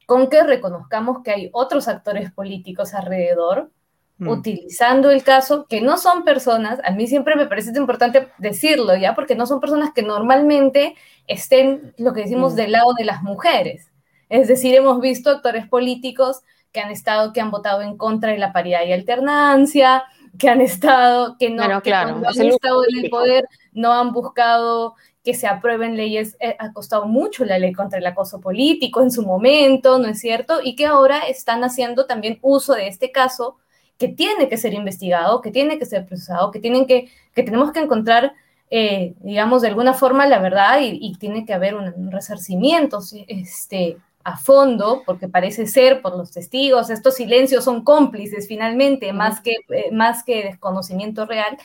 con que reconozcamos que hay otros actores políticos alrededor, mm. utilizando el caso, que no son personas, a mí siempre me parece importante decirlo, ¿ya? Porque no son personas que normalmente estén, lo que decimos, mm. del lado de las mujeres. Es decir, hemos visto actores políticos que han estado, que han votado en contra de la paridad y alternancia, que han estado, que no, claro, han estado en el poder, no han buscado que se aprueben leyes, eh, ha costado mucho la ley contra el acoso político en su momento, ¿no es cierto? Y que ahora están haciendo también uso de este caso que tiene que ser investigado, que tiene que ser procesado, que, tienen que, que tenemos que encontrar, eh, digamos, de alguna forma la verdad y, tiene que haber un, resarcimiento este, a fondo, porque parece ser por los testigos, estos silencios son cómplices finalmente, más, que, eh, más que desconocimiento real,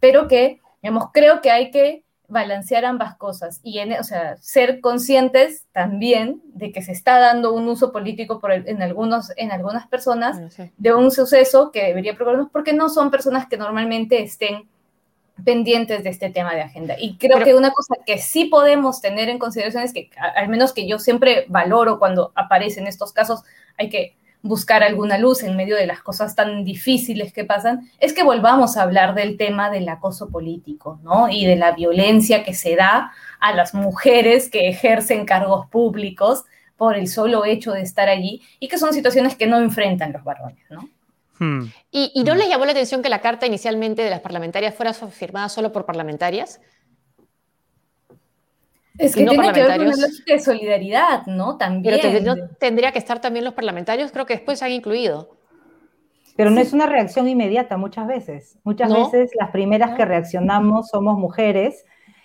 pero que, digamos, creo que hay que balancear ambas cosas y en, o sea, ser conscientes también de que se está dando un uso político por en, algunos, en algunas personas de un suceso que debería preocuparnos porque no son personas que normalmente estén pendientes de este tema de agenda. Y creo que una cosa que sí podemos tener en consideración es que, al menos que yo siempre valoro cuando aparecen estos casos, hay que buscar alguna luz en medio de las cosas tan difíciles que pasan, es que volvamos a hablar del tema del acoso político, ¿no? Y de la violencia que se da a las mujeres que ejercen cargos públicos por el solo hecho de estar allí y que son situaciones que no enfrentan los varones, ¿no? Hmm. ¿Y, ¿Y, no hmm. les llamó la atención que la carta inicialmente de las parlamentarias fuera firmada solo por parlamentarias? Es que tiene que ver con una lógica de solidaridad, ¿no? También. Pero tendría que estar también los parlamentarios, creo que después se han incluido. Pero no es una reacción inmediata muchas veces. Muchas veces las primeras que reaccionamos somos mujeres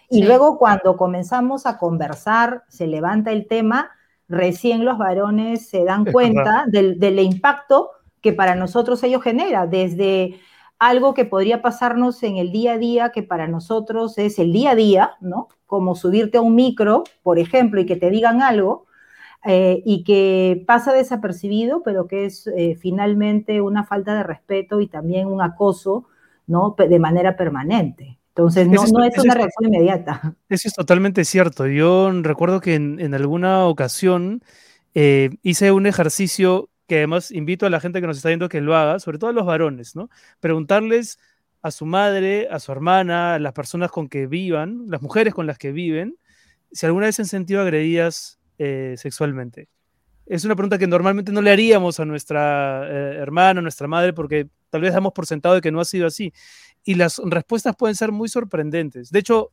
y luego cuando comenzamos a conversar, se levanta el tema, recién los varones se dan cuenta del, del impacto que para nosotros ello genera, desde algo que podría pasarnos en el día a día, que para nosotros es el día a día, ¿no? Como subirte a un micro, por ejemplo, y que te digan algo, eh, y que pasa desapercibido, pero que es eh, finalmente una falta de respeto y también un acoso, ¿no? De manera permanente. Entonces, no, es, una reacción inmediata. Eso es totalmente cierto. Yo recuerdo que en, alguna ocasión eh, hice un ejercicio además invito a la gente que nos está viendo que lo haga, sobre todo a los varones, ¿no? Preguntarles a su madre, a su hermana, a las personas con que vivan, las mujeres con las que viven, si alguna vez se han sentido agredidas eh, sexualmente. Es una pregunta que normalmente no le haríamos a nuestra eh, hermana, a nuestra madre, porque tal vez damos por sentado de que no ha sido así. Y las respuestas pueden ser muy sorprendentes. De hecho,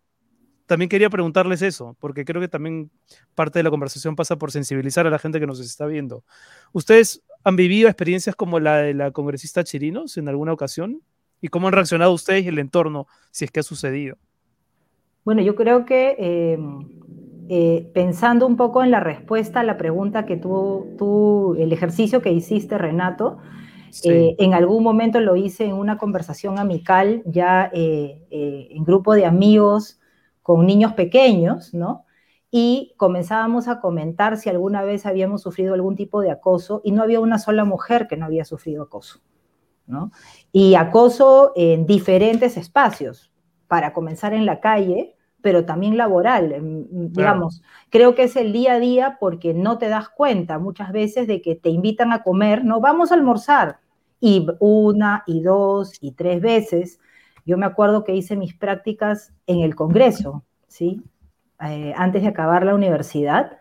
también quería preguntarles eso, porque creo que también parte de la conversación pasa por sensibilizar a la gente que nos está viendo. ¿Ustedes han vivido experiencias como la de la congresista Chirinos en alguna ocasión? ¿Y cómo han reaccionado ustedes y el entorno si es que ha sucedido? Bueno, yo creo que em, eh, pensando un poco en la respuesta a la pregunta que tú, tú el ejercicio que hiciste, Renato, eh, en algún momento lo hice en una conversación amical, ya eh, en grupo de amigos, con niños pequeños, ¿no? Y comenzábamos a comentar si alguna vez habíamos sufrido algún tipo de acoso y no había una sola mujer que no había sufrido acoso, ¿no? Y acoso en diferentes espacios, para comenzar en la calle, pero también laboral, digamos. Creo que es el día a día porque no te das cuenta muchas veces de que te invitan a comer, no, vamos a almorzar, y una y dos y tres veces yo me acuerdo que hice mis prácticas en el Congreso, ¿sí? Eh, antes de acabar la universidad.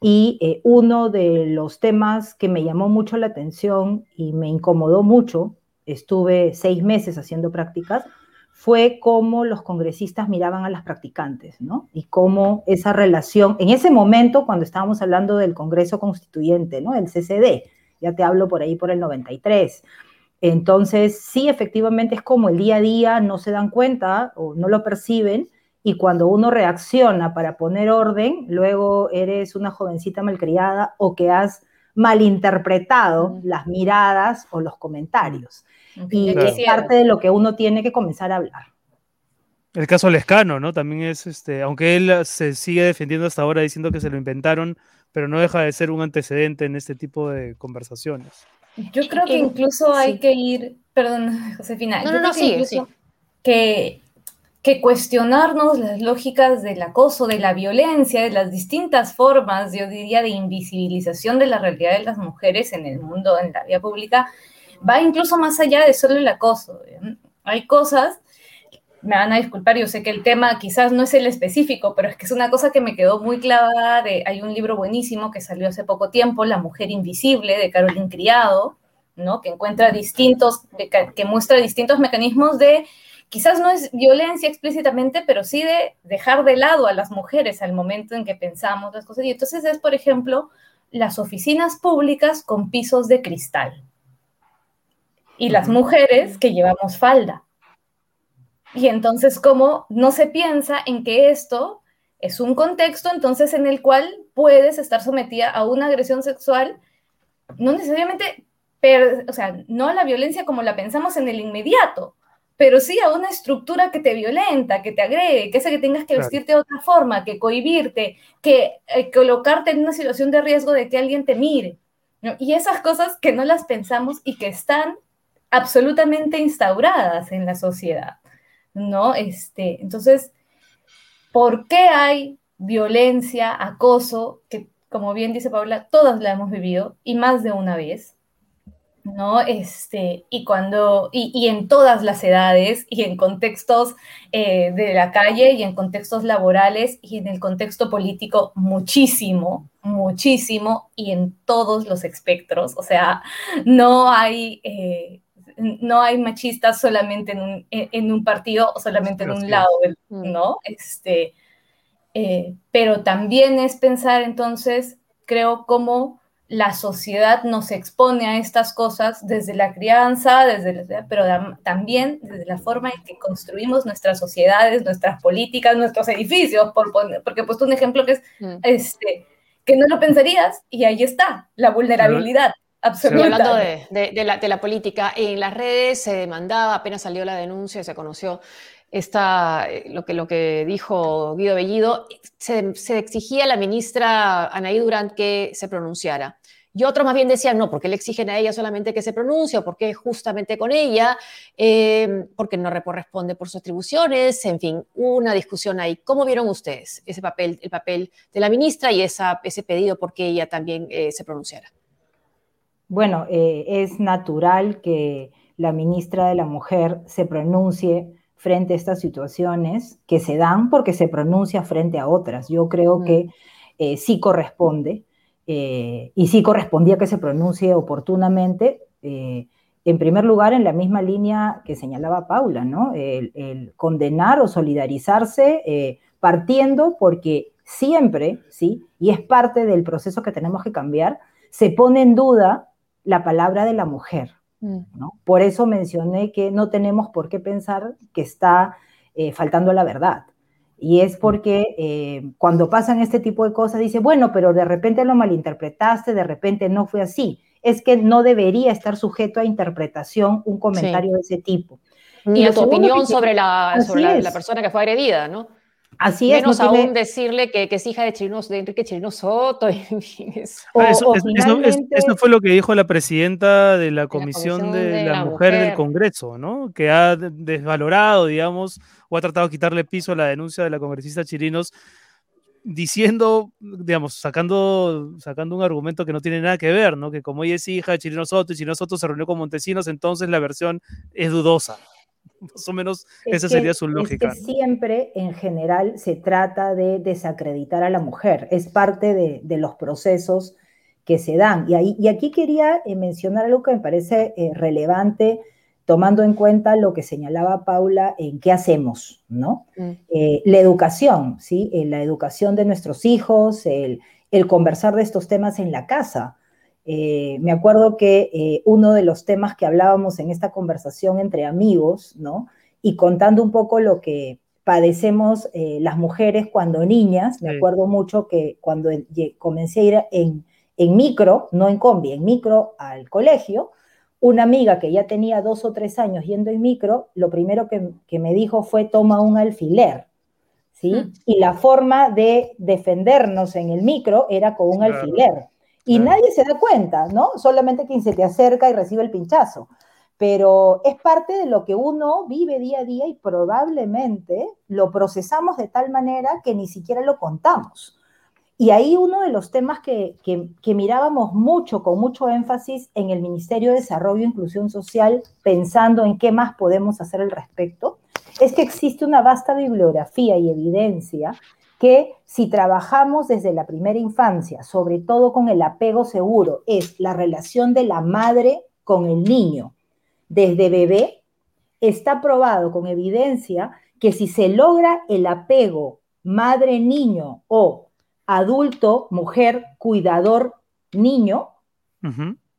Y eh, uno de los temas que me llamó mucho la atención y me incomodó mucho, estuve seis meses haciendo prácticas, fue cómo los congresistas miraban a las practicantes, ¿no? Y cómo esa relación, en ese momento, cuando estábamos hablando del Congreso Constituyente, ¿no? El CCD, ya te hablo por ahí por el 93, Entonces, sí, efectivamente es como el día a día, no se dan cuenta o no lo perciben, y cuando uno reacciona para poner orden, luego eres una jovencita malcriada o que has malinterpretado las miradas o los comentarios. Y es parte de lo que uno tiene que comenzar a hablar. El caso Lescano, ¿no? También es, este, aunque él se sigue defendiendo hasta ahora diciendo que se lo inventaron, pero no deja de ser un antecedente en este tipo de conversaciones. Yo creo que incluso hay que ir, perdón, Josefina, no, yo no, creo que, que que cuestionarnos las lógicas del acoso, de la violencia, de las distintas formas, yo diría, de invisibilización de la realidad de las mujeres en el mundo, en la vida pública, va incluso más allá de solo el acoso. Hay cosas, me van a disculpar, yo sé que el tema quizás no es el específico, pero es que es una cosa que me quedó muy clavada. De, hay un libro buenísimo que salió hace poco tiempo, La mujer invisible, de Caroline Criado, ¿no? que encuentra distintos, que muestra distintos mecanismos de quizás no es violencia explícitamente, pero sí de dejar de lado a las mujeres al momento en que pensamos las cosas. Y entonces es, por ejemplo, las oficinas públicas con pisos de cristal. Y las mujeres que llevamos falda. Y entonces, como no se piensa en que esto es un contexto entonces en el cual puedes estar sometida a una agresión sexual, no necesariamente, o sea, no a la violencia como la pensamos en el inmediato, pero sí a una estructura que te violenta, que te agrede, que hace que tengas que vestirte de otra forma, que cohibirte, que eh, colocarte en una situación de riesgo de que alguien te mire. Y esas cosas que no las pensamos y que están absolutamente instauradas en la sociedad, ¿no? Este, entonces, ¿por qué hay violencia, acoso, que como bien dice Paula, todas la hemos vivido y más de una vez? ¿no? Este, y cuando, y, en todas las edades, y en contextos eh, de la calle, y en contextos laborales, y en el contexto político, muchísimo, muchísimo, y en todos los espectros. O sea, no hay, eh, no hay machistas solamente en un, en un, partido o solamente en un lado, mm. ¿no? Este, eh, pero también es pensar entonces, creo, como la sociedad nos expone a estas cosas desde la crianza, desde pero también desde la forma en que construimos nuestras sociedades, nuestras políticas, nuestros edificios, por porque he puesto un ejemplo que es mm. este, que no lo pensarías y ahí está, la vulnerabilidad. Absoluta. hablando de, la, de la política, en las redes se demandaba, apenas salió la denuncia y se conoció esta, eh, lo, que, lo que dijo Guido Bellido, se, exigía a la ministra Anaí Durant que se pronunciara. Y otros más bien decían, no, porque le exigen a ella solamente que se pronuncie, o porque justamente con ella, eh, porque no corresponde por sus atribuciones, en fin, una discusión ahí. ¿Cómo vieron ustedes ese papel, el papel de la ministra y esa, ese pedido porque ella también eh, se pronunciara? Bueno, es natural que la ministra de la Mujer se pronuncie frente a estas situaciones que se dan porque se pronuncia frente a otras. Yo creo que eh, sí corresponde eh, y sí correspondía que se pronuncie oportunamente. Eh, en primer lugar, en la misma línea que señalaba Paula, ¿no? El, condenar o solidarizarse partiendo porque siempre, ¿sí? Y es parte del proceso que tenemos que cambiar, se pone en duda la palabra de la mujer. Mm. Por eso mencioné que no tenemos por qué pensar que está eh, faltando la verdad. Y es mm. porque eh, cuando pasan este tipo de cosas, dice, bueno, pero de repente lo malinterpretaste, de repente no fue así. Es que no debería estar sujeto a interpretación un comentario de ese tipo. Ni a tu opinión sobre, la, sobre la, persona que fue agredida, ¿no? Así es. Menos aún decirle que, es hija de, de Enrique Chirino Soto. Ah, eso, eso, fue lo que dijo la presidenta de la Comisión de, la, mujer, del Congreso, ¿no? Que ha desvalorado, digamos, o ha tratado de quitarle piso a la denuncia de la congresista Chirinos, diciendo, digamos, sacando, sacando un argumento que no tiene nada que ver, ¿no? Que como ella es hija de Chirino Soto y Chirino Soto se reunió con Montesinos, entonces la versión es dudosa. Más o menos esa sería su lógica. siempre, en general, se trata de desacreditar a la mujer. Es parte de, los procesos que se dan. Y, ahí, y aquí quería eh, mencionar algo que me parece eh, relevante, tomando en cuenta lo que señalaba Paula en qué hacemos, ¿no? Mm. Eh, la educación, ¿sí? la educación de nuestros hijos, el, el conversar de estos temas en la casa. Eh, me acuerdo que eh, uno de los temas que hablábamos en esta conversación entre amigos, ¿no? Y contando un poco lo que padecemos eh, las mujeres cuando niñas, me acuerdo mucho que cuando comencé a ir en, en micro, no en combi, en micro al colegio, una amiga que ya tenía dos o tres años yendo en micro, lo primero que, que me dijo fue toma un alfiler, ¿sí? Mm. Y la forma de defendernos en el micro era con un alfiler. Y nadie se da cuenta, ¿no? Solamente quien se te acerca y recibe el pinchazo. Pero es parte de lo que uno vive día a día y probablemente lo procesamos de tal manera que ni siquiera lo contamos. Y ahí uno de los temas que, que, mirábamos mucho, con mucho énfasis en el Ministerio de Desarrollo e Inclusión Social, pensando en qué más podemos hacer al respecto, es que existe una vasta bibliografía y evidencia que si trabajamos desde la primera infancia, sobre todo con el apego seguro, es la relación de la madre con el niño desde bebé, está probado con evidencia que si se logra el apego madre-niño o adulto, mujer, cuidador, niño,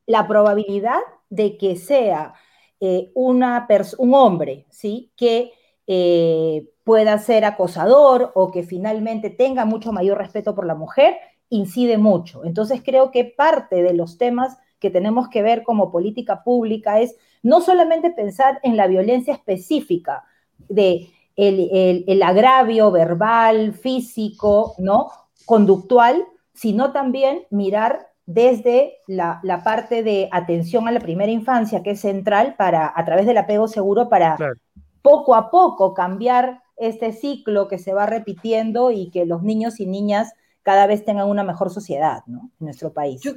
la probabilidad de que sea eh, una un hombre, ¿sí? Que eh, pueda ser acosador o que finalmente tenga mucho mayor respeto por la mujer, incide mucho. Entonces creo que parte de los temas que tenemos que ver como política pública es no solamente pensar en la violencia específica de el, agravio verbal, físico, ¿no? conductual, sino también mirar desde la, parte de atención a la primera infancia, que es central para, a través del apego seguro, para poco a poco cambiar este ciclo que se va repitiendo y que los niños y niñas cada vez tengan una mejor sociedad, ¿no? En nuestro país. Yo,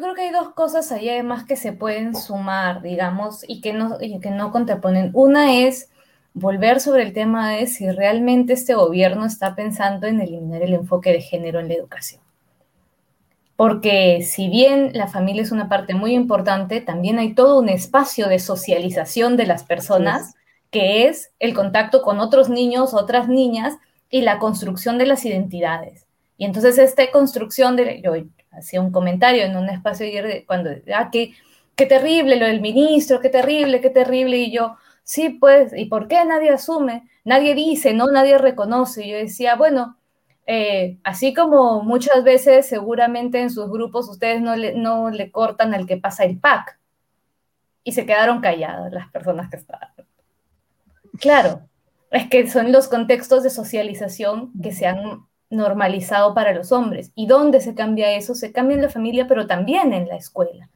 creo que hay dos cosas ahí además que se pueden sumar, digamos, y que no, y que no contraponen. Una es volver sobre el tema de si realmente este gobierno está pensando en eliminar el enfoque de género en la educación. Porque si bien la familia es una parte muy importante, también hay todo un espacio de socialización de las personas que es el contacto con otros niños, otras niñas y la construcción de las identidades. Y entonces esta construcción de, yo hacía un comentario en un espacio ayer cuando, ah, qué, qué terrible lo del ministro, qué terrible, qué terrible, y yo, sí, pues, ¿y por qué nadie asume? Nadie dice, ¿no? Nadie reconoce. Y yo decía, bueno, eh, así como muchas veces seguramente en sus grupos ustedes no le, no le cortan al que pasa el pack. Y se quedaron calladas las personas que estaban. Claro, es que son los contextos de socialización que se han normalizado para los hombres. ¿Y dónde se cambia eso? Se cambia en la familia, pero también en la escuela.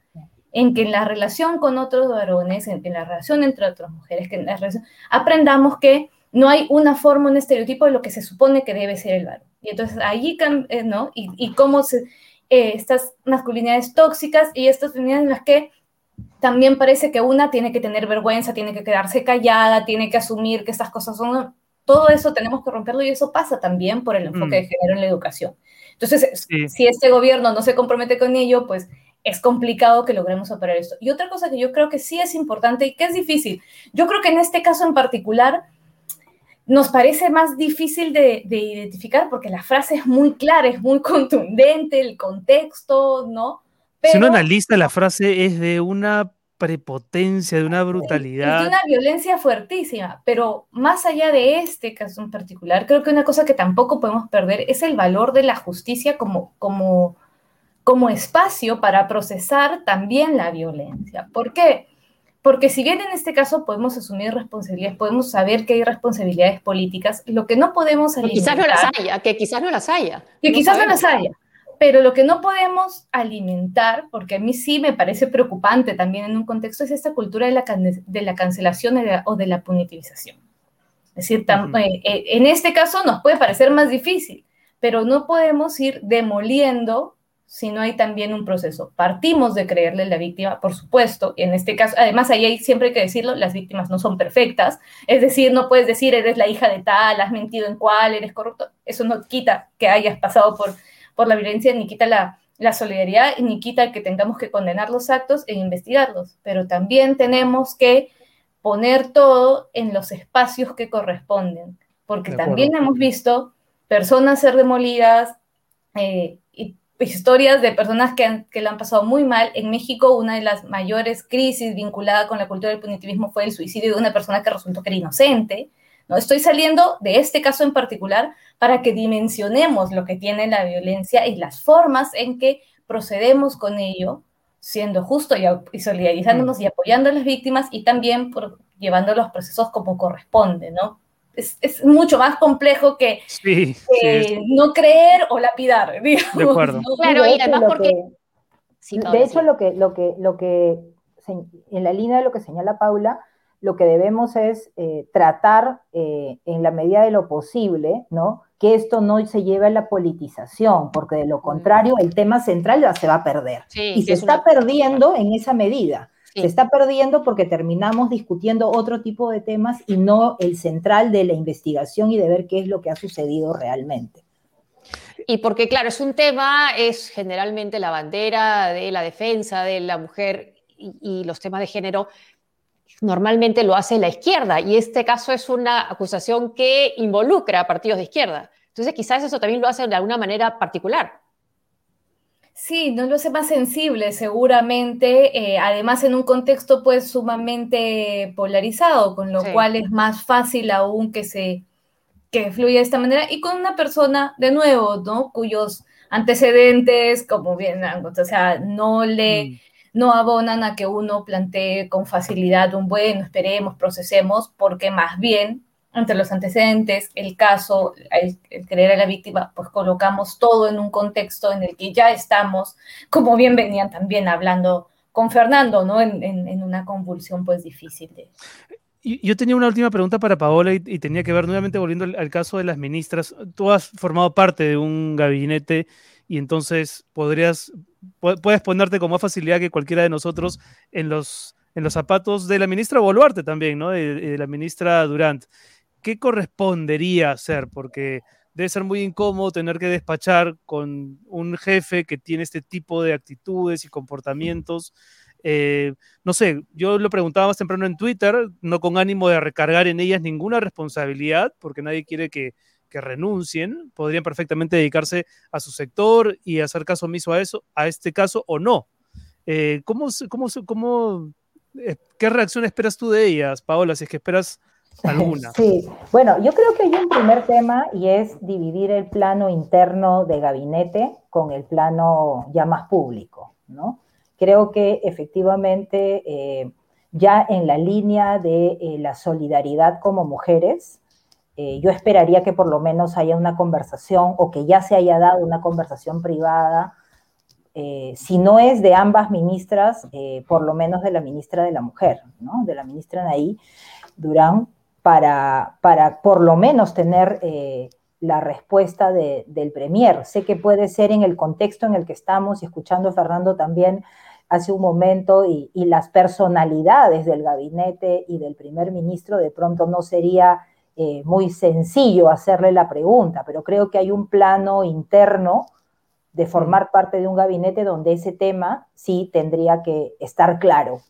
En que en la relación con otros varones, en, la relación entre otras mujeres, que en la relación, aprendamos que no hay una forma, un estereotipo de lo que se supone que debe ser el varón. Y entonces allí, eh, ¿no? Y, cómo se, eh, estas masculinidades tóxicas y estas masculinidades en las que también parece que una tiene que tener vergüenza, tiene que quedarse callada, tiene que asumir que estas cosas son... Todo eso tenemos que romperlo y eso pasa también por el enfoque de mm. género en la educación. Entonces, si este gobierno no se compromete con ello, pues es complicado que logremos operar esto. Y otra cosa que yo creo que sí es importante y que es difícil, yo creo que en este caso en particular nos parece más difícil de, de identificar porque la frase es muy clara, es muy contundente, el contexto, ¿no? Si uno analiza la frase es de una prepotencia, de una brutalidad. de una violencia fuertísima, pero más allá de este caso en particular, creo que una cosa que tampoco podemos perder es el valor de la justicia como, como, como espacio para procesar también la violencia. ¿Por qué? Porque si bien en este caso podemos asumir responsabilidades, podemos saber que hay responsabilidades políticas, lo que no podemos... Que quizás no las haya, que quizás no las haya. Que quizás no las haya pero lo que no podemos alimentar, porque a mí sí me parece preocupante también en un contexto, es esta cultura de la, de la cancelación o de la punitivización. Es decir, eh, eh, en este caso nos puede parecer más difícil, pero no podemos ir demoliendo si no hay también un proceso. Partimos de creerle a la víctima, por supuesto, y en este caso, además ahí hay, siempre hay que decirlo, las víctimas no son perfectas, es decir, no puedes decir eres la hija de tal, has mentido en cuál, eres corrupto, eso no quita que hayas pasado por por la violencia, ni quita la, solidaridad, ni quita que tengamos que condenar los actos e investigarlos, pero también tenemos que poner todo en los espacios que corresponden, porque también hemos visto personas ser demolidas, eh, y historias de personas que, que lo han pasado muy mal. En México, una de las mayores crisis vinculada con la cultura del punitivismo fue el suicidio de una persona que resultó que era inocente. ¿No? Estoy saliendo de este caso en particular para que dimensionemos lo que tiene la violencia y las formas en que procedemos con ello, siendo justo y, solidarizándonos mm. y apoyando a las víctimas y también por, llevando los procesos como corresponde, ¿no? Es, mucho más complejo que no creer o lapidar, digamos. De acuerdo. Claro, y además porque... de hecho, lo que, lo que, lo que, en la línea de lo que señala Paula, lo que debemos es eh, tratar eh, en la medida de lo posible, ¿no? que esto no se lleve a la politización, porque de lo contrario el tema central ya se va a perder. y se está perdiendo en esa medida. Se está perdiendo porque terminamos discutiendo otro tipo de temas y no el central de la investigación y de ver qué es lo que ha sucedido realmente. Y porque, claro, es un tema, es generalmente la bandera de la defensa de la mujer y los temas de género normalmente lo hace la izquierda y este caso es una acusación que involucra a partidos de izquierda. Entonces quizás eso también lo hace de alguna manera particular. Sí, no lo hace más sensible seguramente, eh, además en un contexto pues sumamente polarizado, con lo cual es más fácil aún que se que fluya de esta manera y con una persona de nuevo, ¿no? Cuyos antecedentes, como bien, o sea, no le... Mm no abonan a que uno plantee con facilidad un bueno, esperemos, procesemos, porque más bien entre los antecedentes, el caso, el, creer a la víctima, pues colocamos todo en un contexto en el que ya estamos, como bien venían también hablando con Fernando, ¿no? En, una convulsión pues difícil de... Yo tenía una última pregunta para Paola y, tenía que ver nuevamente volviendo al, caso de las ministras. Tú has formado parte de un gabinete y entonces podrías, puedes ponerte con más facilidad que cualquiera de nosotros en los, en los zapatos de la ministra Boluarte también, ¿no? De, la ministra Durant. ¿Qué correspondería hacer? Porque debe ser muy incómodo tener que despachar con un jefe que tiene este tipo de actitudes y comportamientos. Eh, no sé, yo lo preguntaba más temprano en Twitter, no con ánimo de recargar en ellas ninguna responsabilidad, porque nadie quiere que renuncien, podrían perfectamente dedicarse a su sector y hacer caso omiso a eso, a este caso o no. Eh, ¿cómo, cómo, cómo, eh, ¿Qué reacción esperas tú de ellas, Paola, si es que esperas alguna? Sí, bueno, yo creo que hay un primer tema y es dividir el plano interno de gabinete con el plano ya más público, ¿no? Creo que efectivamente eh, ya en la línea de la solidaridad como mujeres, eh, yo esperaría que por lo menos haya una conversación o que ya se haya dado una conversación privada, eh, si no es de ambas ministras, eh, por lo menos de la ministra de la Mujer, ¿no? de la ministra Naí Durán, para, para por lo menos tener la respuesta del Premier. Sé que puede ser en el contexto en el que estamos, y escuchando a Fernando también hace un momento, y las personalidades del gabinete y del primer ministro, de pronto no sería eh, muy sencillo hacerle la pregunta, pero creo que hay un plano interno de formar parte de un gabinete donde ese tema sí tendría que estar claro.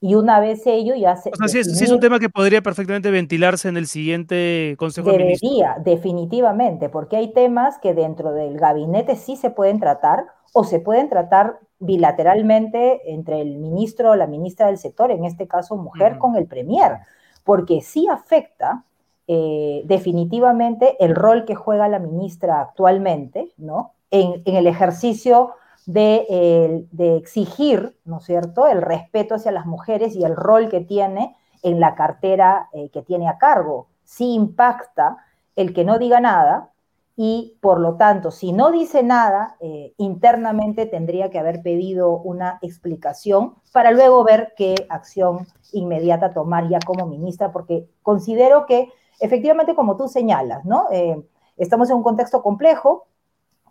Y una vez ello ya se... O sea, sí es, un tema que podría perfectamente ventilarse en el siguiente Consejo Debería, definitivamente, porque hay temas que dentro del gabinete sí se pueden tratar o se pueden tratar bilateralmente entre el ministro o la ministra del sector, en este caso mujer, con el premier, porque sí afecta eh, definitivamente el rol que juega la ministra actualmente, ¿no? En, el ejercicio de, exigir, ¿no es cierto?, el respeto hacia las mujeres y el rol que tiene en la cartera eh, que tiene a cargo. Sí impacta el que no diga nada y, por lo tanto, si no dice nada, eh, internamente tendría que haber pedido una explicación para luego ver qué acción inmediata tomar ya como ministra, porque considero que efectivamente, como tú señalas, ¿no? Eh, estamos en un contexto complejo,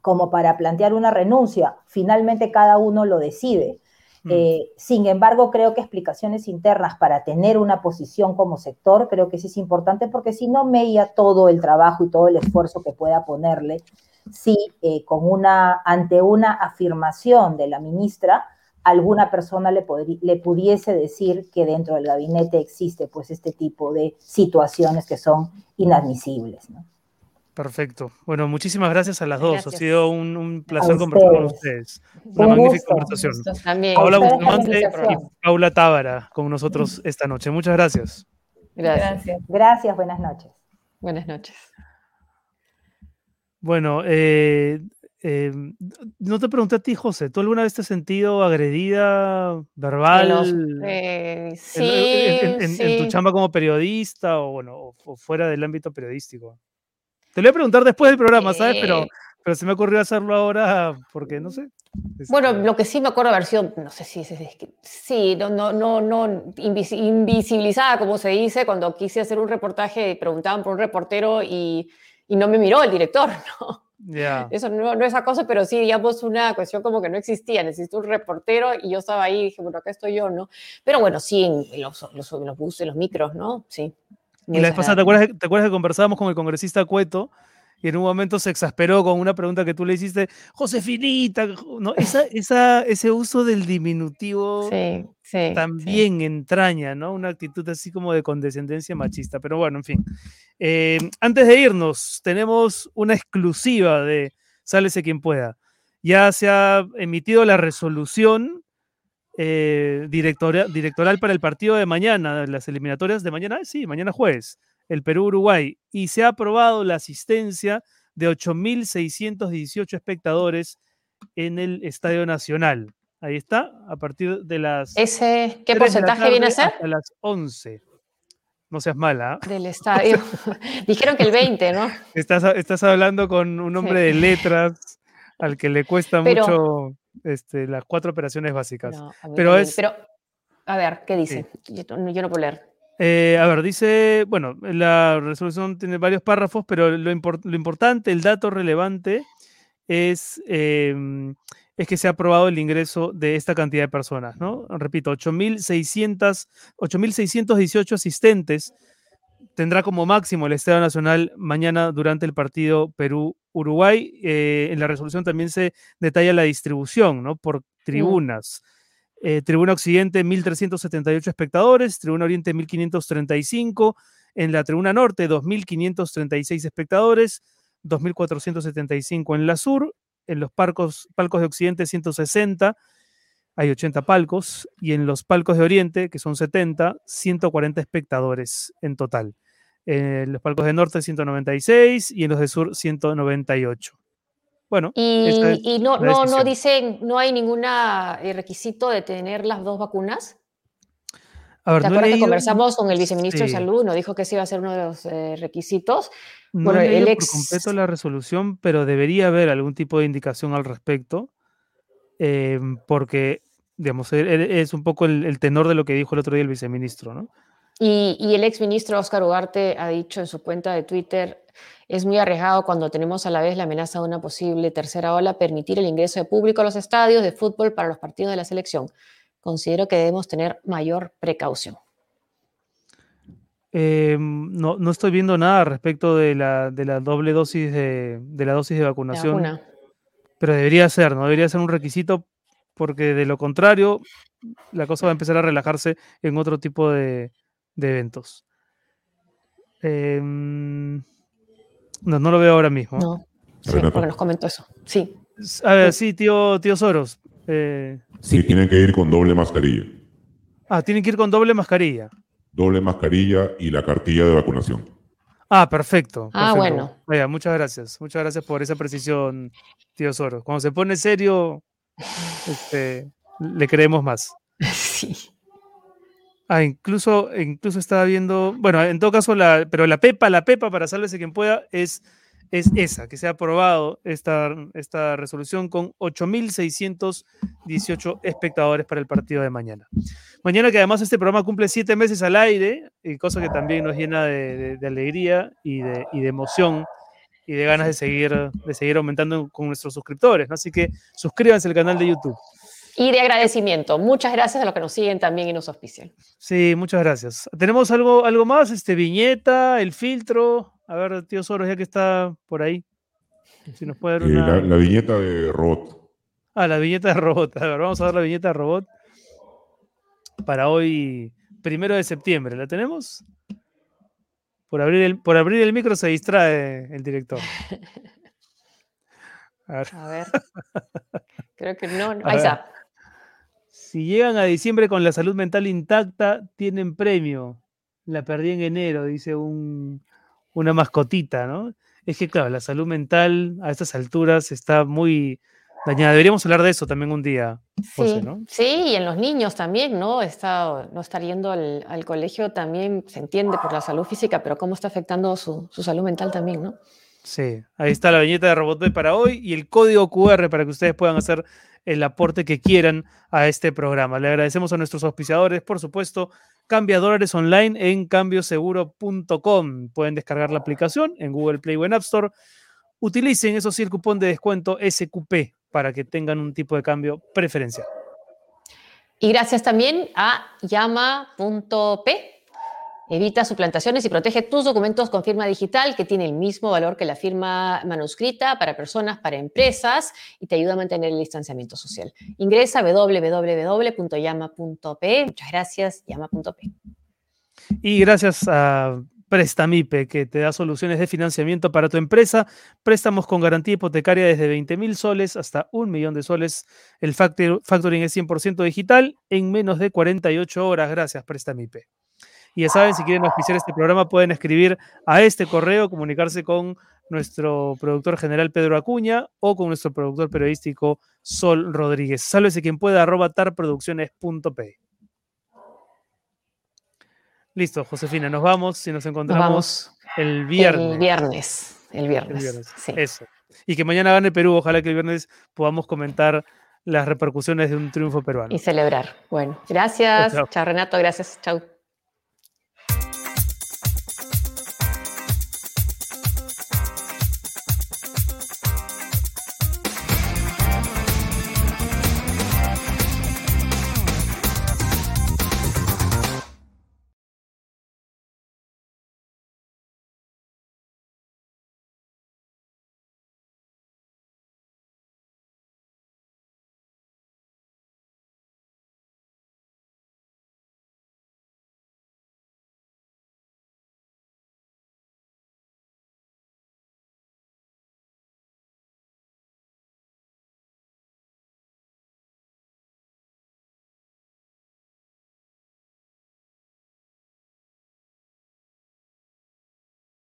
como para plantear una renuncia, finalmente cada uno lo decide. Mm. Eh, sin embargo, creo que explicaciones internas para tener una posición como sector, creo que sí es importante porque si no meía todo el trabajo y todo el esfuerzo que pueda ponerle, si eh, con una, ante una afirmación de la ministra, alguna persona le, le pudiese decir que dentro del gabinete existe pues este tipo de situaciones que son inadmisibles. Perfecto. Bueno, muchísimas gracias a las dos. Ha sido un, placer conversar con ustedes. Una magnífica conversación. Paula Bustamante y Paula Tábara con nosotros esta noche. Muchas gracias. Gracias. Gracias, buenas noches. Buenas noches. Bueno, eh, eh, no te pregunté a ti, José, ¿tú alguna vez te has sentido agredida verbal? Eh, sí, en, tu chamba como periodista o, bueno, o fuera del ámbito periodístico? Te lo voy a preguntar después del programa, ¿sabes? Pero, pero se me ocurrió hacerlo ahora porque, no sé. Bueno, este lo que sí me acuerdo haber sido, no sé si es, sí, no, no, no, no, invisibilizada, como se dice, cuando quise hacer un reportaje y preguntaban por un reportero y, y no me miró el director, ¿no? Yeah. Eso no, no es cosa, pero sí, digamos, una cuestión como que no existía. Necesito un reportero y yo estaba ahí y dije, bueno, acá estoy yo, ¿no? Pero bueno, sí, en los, los, los buses, los micros, ¿no? Sí. Y la vez pasada, ¿te acuerdas, ¿te acuerdas que conversábamos con el congresista Cueto? Y en un momento se exasperó con una pregunta que tú le hiciste, Josefinita, ¿no? Esa, esa, ese uso del diminutivo también entraña, ¿no? Una actitud así como de condescendencia machista. Pero bueno, en fin. Eh, antes de irnos, tenemos una exclusiva de Sálese quien pueda. Ya se ha emitido la resolución eh, directoral para el partido de mañana, las eliminatorias de mañana, sí, mañana jueves, el Perú-Uruguay, y se ha aprobado la asistencia de 8.618 espectadores en el Estadio Nacional. Ahí está, a partir de las... ¿Ese qué porcentaje viene a ser? A las 11. No seas mala. ¿ah? Del estadio. Dijeron que el 20, ¿no? Estás, estás hablando con un hombre de letras al que le cuesta mucho este, las cuatro operaciones básicas. pero es... Pero, a ver, ¿qué dice? Yo, no puedo leer. Eh, a ver, dice, bueno, la resolución tiene varios párrafos, pero lo, lo importante, el dato relevante es, em, es que se ha aprobado el ingreso de esta cantidad de personas, ¿no? Repito, 8.618 asistentes tendrá como máximo el Estado Nacional mañana durante el partido Perú-Uruguay. Eh, en la resolución también se detalla la distribución ¿no? por tribunas. Eh, tribuna Occidente, 1.378 espectadores, Tribuna Oriente, 1.535, en la Tribuna Norte, 2.536 espectadores, 2.475 en la Sur, en los palcos, palcos de Occidente, 160, hay 80 palcos, y en los palcos de Oriente, que son 70, 140 espectadores en total. En los palcos de norte 196 y en los de sur 198. Bueno, y, no, no, no dicen, no hay ningún eh, requisito de tener las dos vacunas. A ver, ¿Te acuerdas que conversamos con el viceministro de Salud? Nos dijo que ese iba a ser uno de los eh, requisitos. No bueno, he el ex... por completo la resolución, pero debería haber algún tipo de indicación al respecto, eh, porque, digamos, e, e, es un poco el, el, tenor de lo que dijo el otro día el viceministro, ¿no? Y, el ex ministro Oscar Ugarte ha dicho en su cuenta de Twitter, es muy arriesgado cuando tenemos a la vez la amenaza de una posible tercera ola permitir el ingreso de público a los estadios de fútbol para los partidos de la selección. Considero que debemos tener mayor precaución. Eh, no, no, estoy viendo nada respecto de la, de la doble dosis de, de, la dosis de vacunación. pero debería ser, ¿no? Debería ser un requisito porque de lo contrario la cosa va a empezar a relajarse en otro tipo de, de eventos. Em, no, no lo veo ahora mismo. No, sí, porque nos comentó eso. Sí. A ver, sí, tío, tío Soros. Eh, sí, tienen que ir con doble mascarilla. Ah, tienen que ir con doble mascarilla. Doble mascarilla y la cartilla de vacunación. Ah, perfecto. Ah, bueno. Vaya, muchas gracias. Muchas gracias por esa precisión, tío Soros. Cuando se pone serio, este, le creemos más. Sí. Ah, incluso, incluso estaba viendo, bueno, en todo caso, la, pero la PEPA, la PEPA, para sálvese quien pueda, es, es esa, que se ha aprobado esta, resolución con 8.618 espectadores para el partido de mañana. Mañana que además este programa cumple siete meses al aire, y cosa que también nos llena de, alegría y de, y de, emoción y de ganas de seguir, de seguir aumentando con nuestros suscriptores. Así que suscríbanse al canal de YouTube y de agradecimiento. Muchas gracias a los que nos siguen también y nos auspician. Sí, muchas gracias. ¿Tenemos algo, algo más? Este, viñeta, el filtro. A ver, tío Soros, ya que está por ahí. Si nos puede dar eh, una... la, viñeta de robot. Ah, la viñeta de robot. A ver, vamos a ver la viñeta de robot para hoy, primero de septiembre. ¿La tenemos? Por abrir el, por abrir el micro se distrae el director. A ver. Creo que no. Ahí está. Si llegan a diciembre con la salud mental intacta, tienen premio. La perdí en enero, dice un, una mascotita, ¿no? Es que, claro, la salud mental a estas alturas está muy dañada. Deberíamos hablar de eso también un día, sí, ¿no? Sí, y en los niños también, ¿no? Está, no estar yendo al, colegio también se entiende por la salud física, pero cómo está afectando su, su salud mental también, ¿no? Sí, ahí está la viñeta de Robot para hoy y el código QR para que ustedes puedan hacer el aporte que quieran a este programa. Le agradecemos a nuestros auspiciadores, por supuesto, Cambia dólares online en cambioseguro.com. Pueden descargar la aplicación en Google Play o en App Store. Utilicen, eso sí, el cupón de descuento SQP para que tengan un tipo de cambio preferencial. Y gracias también a llama.p Evita suplantaciones y protege tus documentos con firma digital que tiene el mismo valor que la firma manuscrita para personas, para empresas y te ayuda a mantener el distanciamiento social. Ingresa www.llama.p. Muchas gracias, llama.p. Y gracias a Prestamipe, que te da soluciones de financiamiento para tu empresa, préstamos con garantía hipotecaria desde 20 mil soles hasta un millón de soles. El factoring es 100% digital en menos de 48 horas. Gracias, Prestamipe. Y ya saben, si quieren auspiciar este programa, pueden escribir a este correo, comunicarse con nuestro productor general Pedro Acuña o con nuestro productor periodístico Sol Rodríguez. Sálvese quien pueda, arroba tarproducciones.p. Listo, Josefina, nos vamos y nos encontramos el viernes. El viernes, el viernes. Sí. Eso. Y que mañana gane Perú, ojalá que el viernes podamos comentar las repercusiones de un triunfo peruano. Y celebrar. Bueno, gracias. Chao, Renato, gracias. Chao.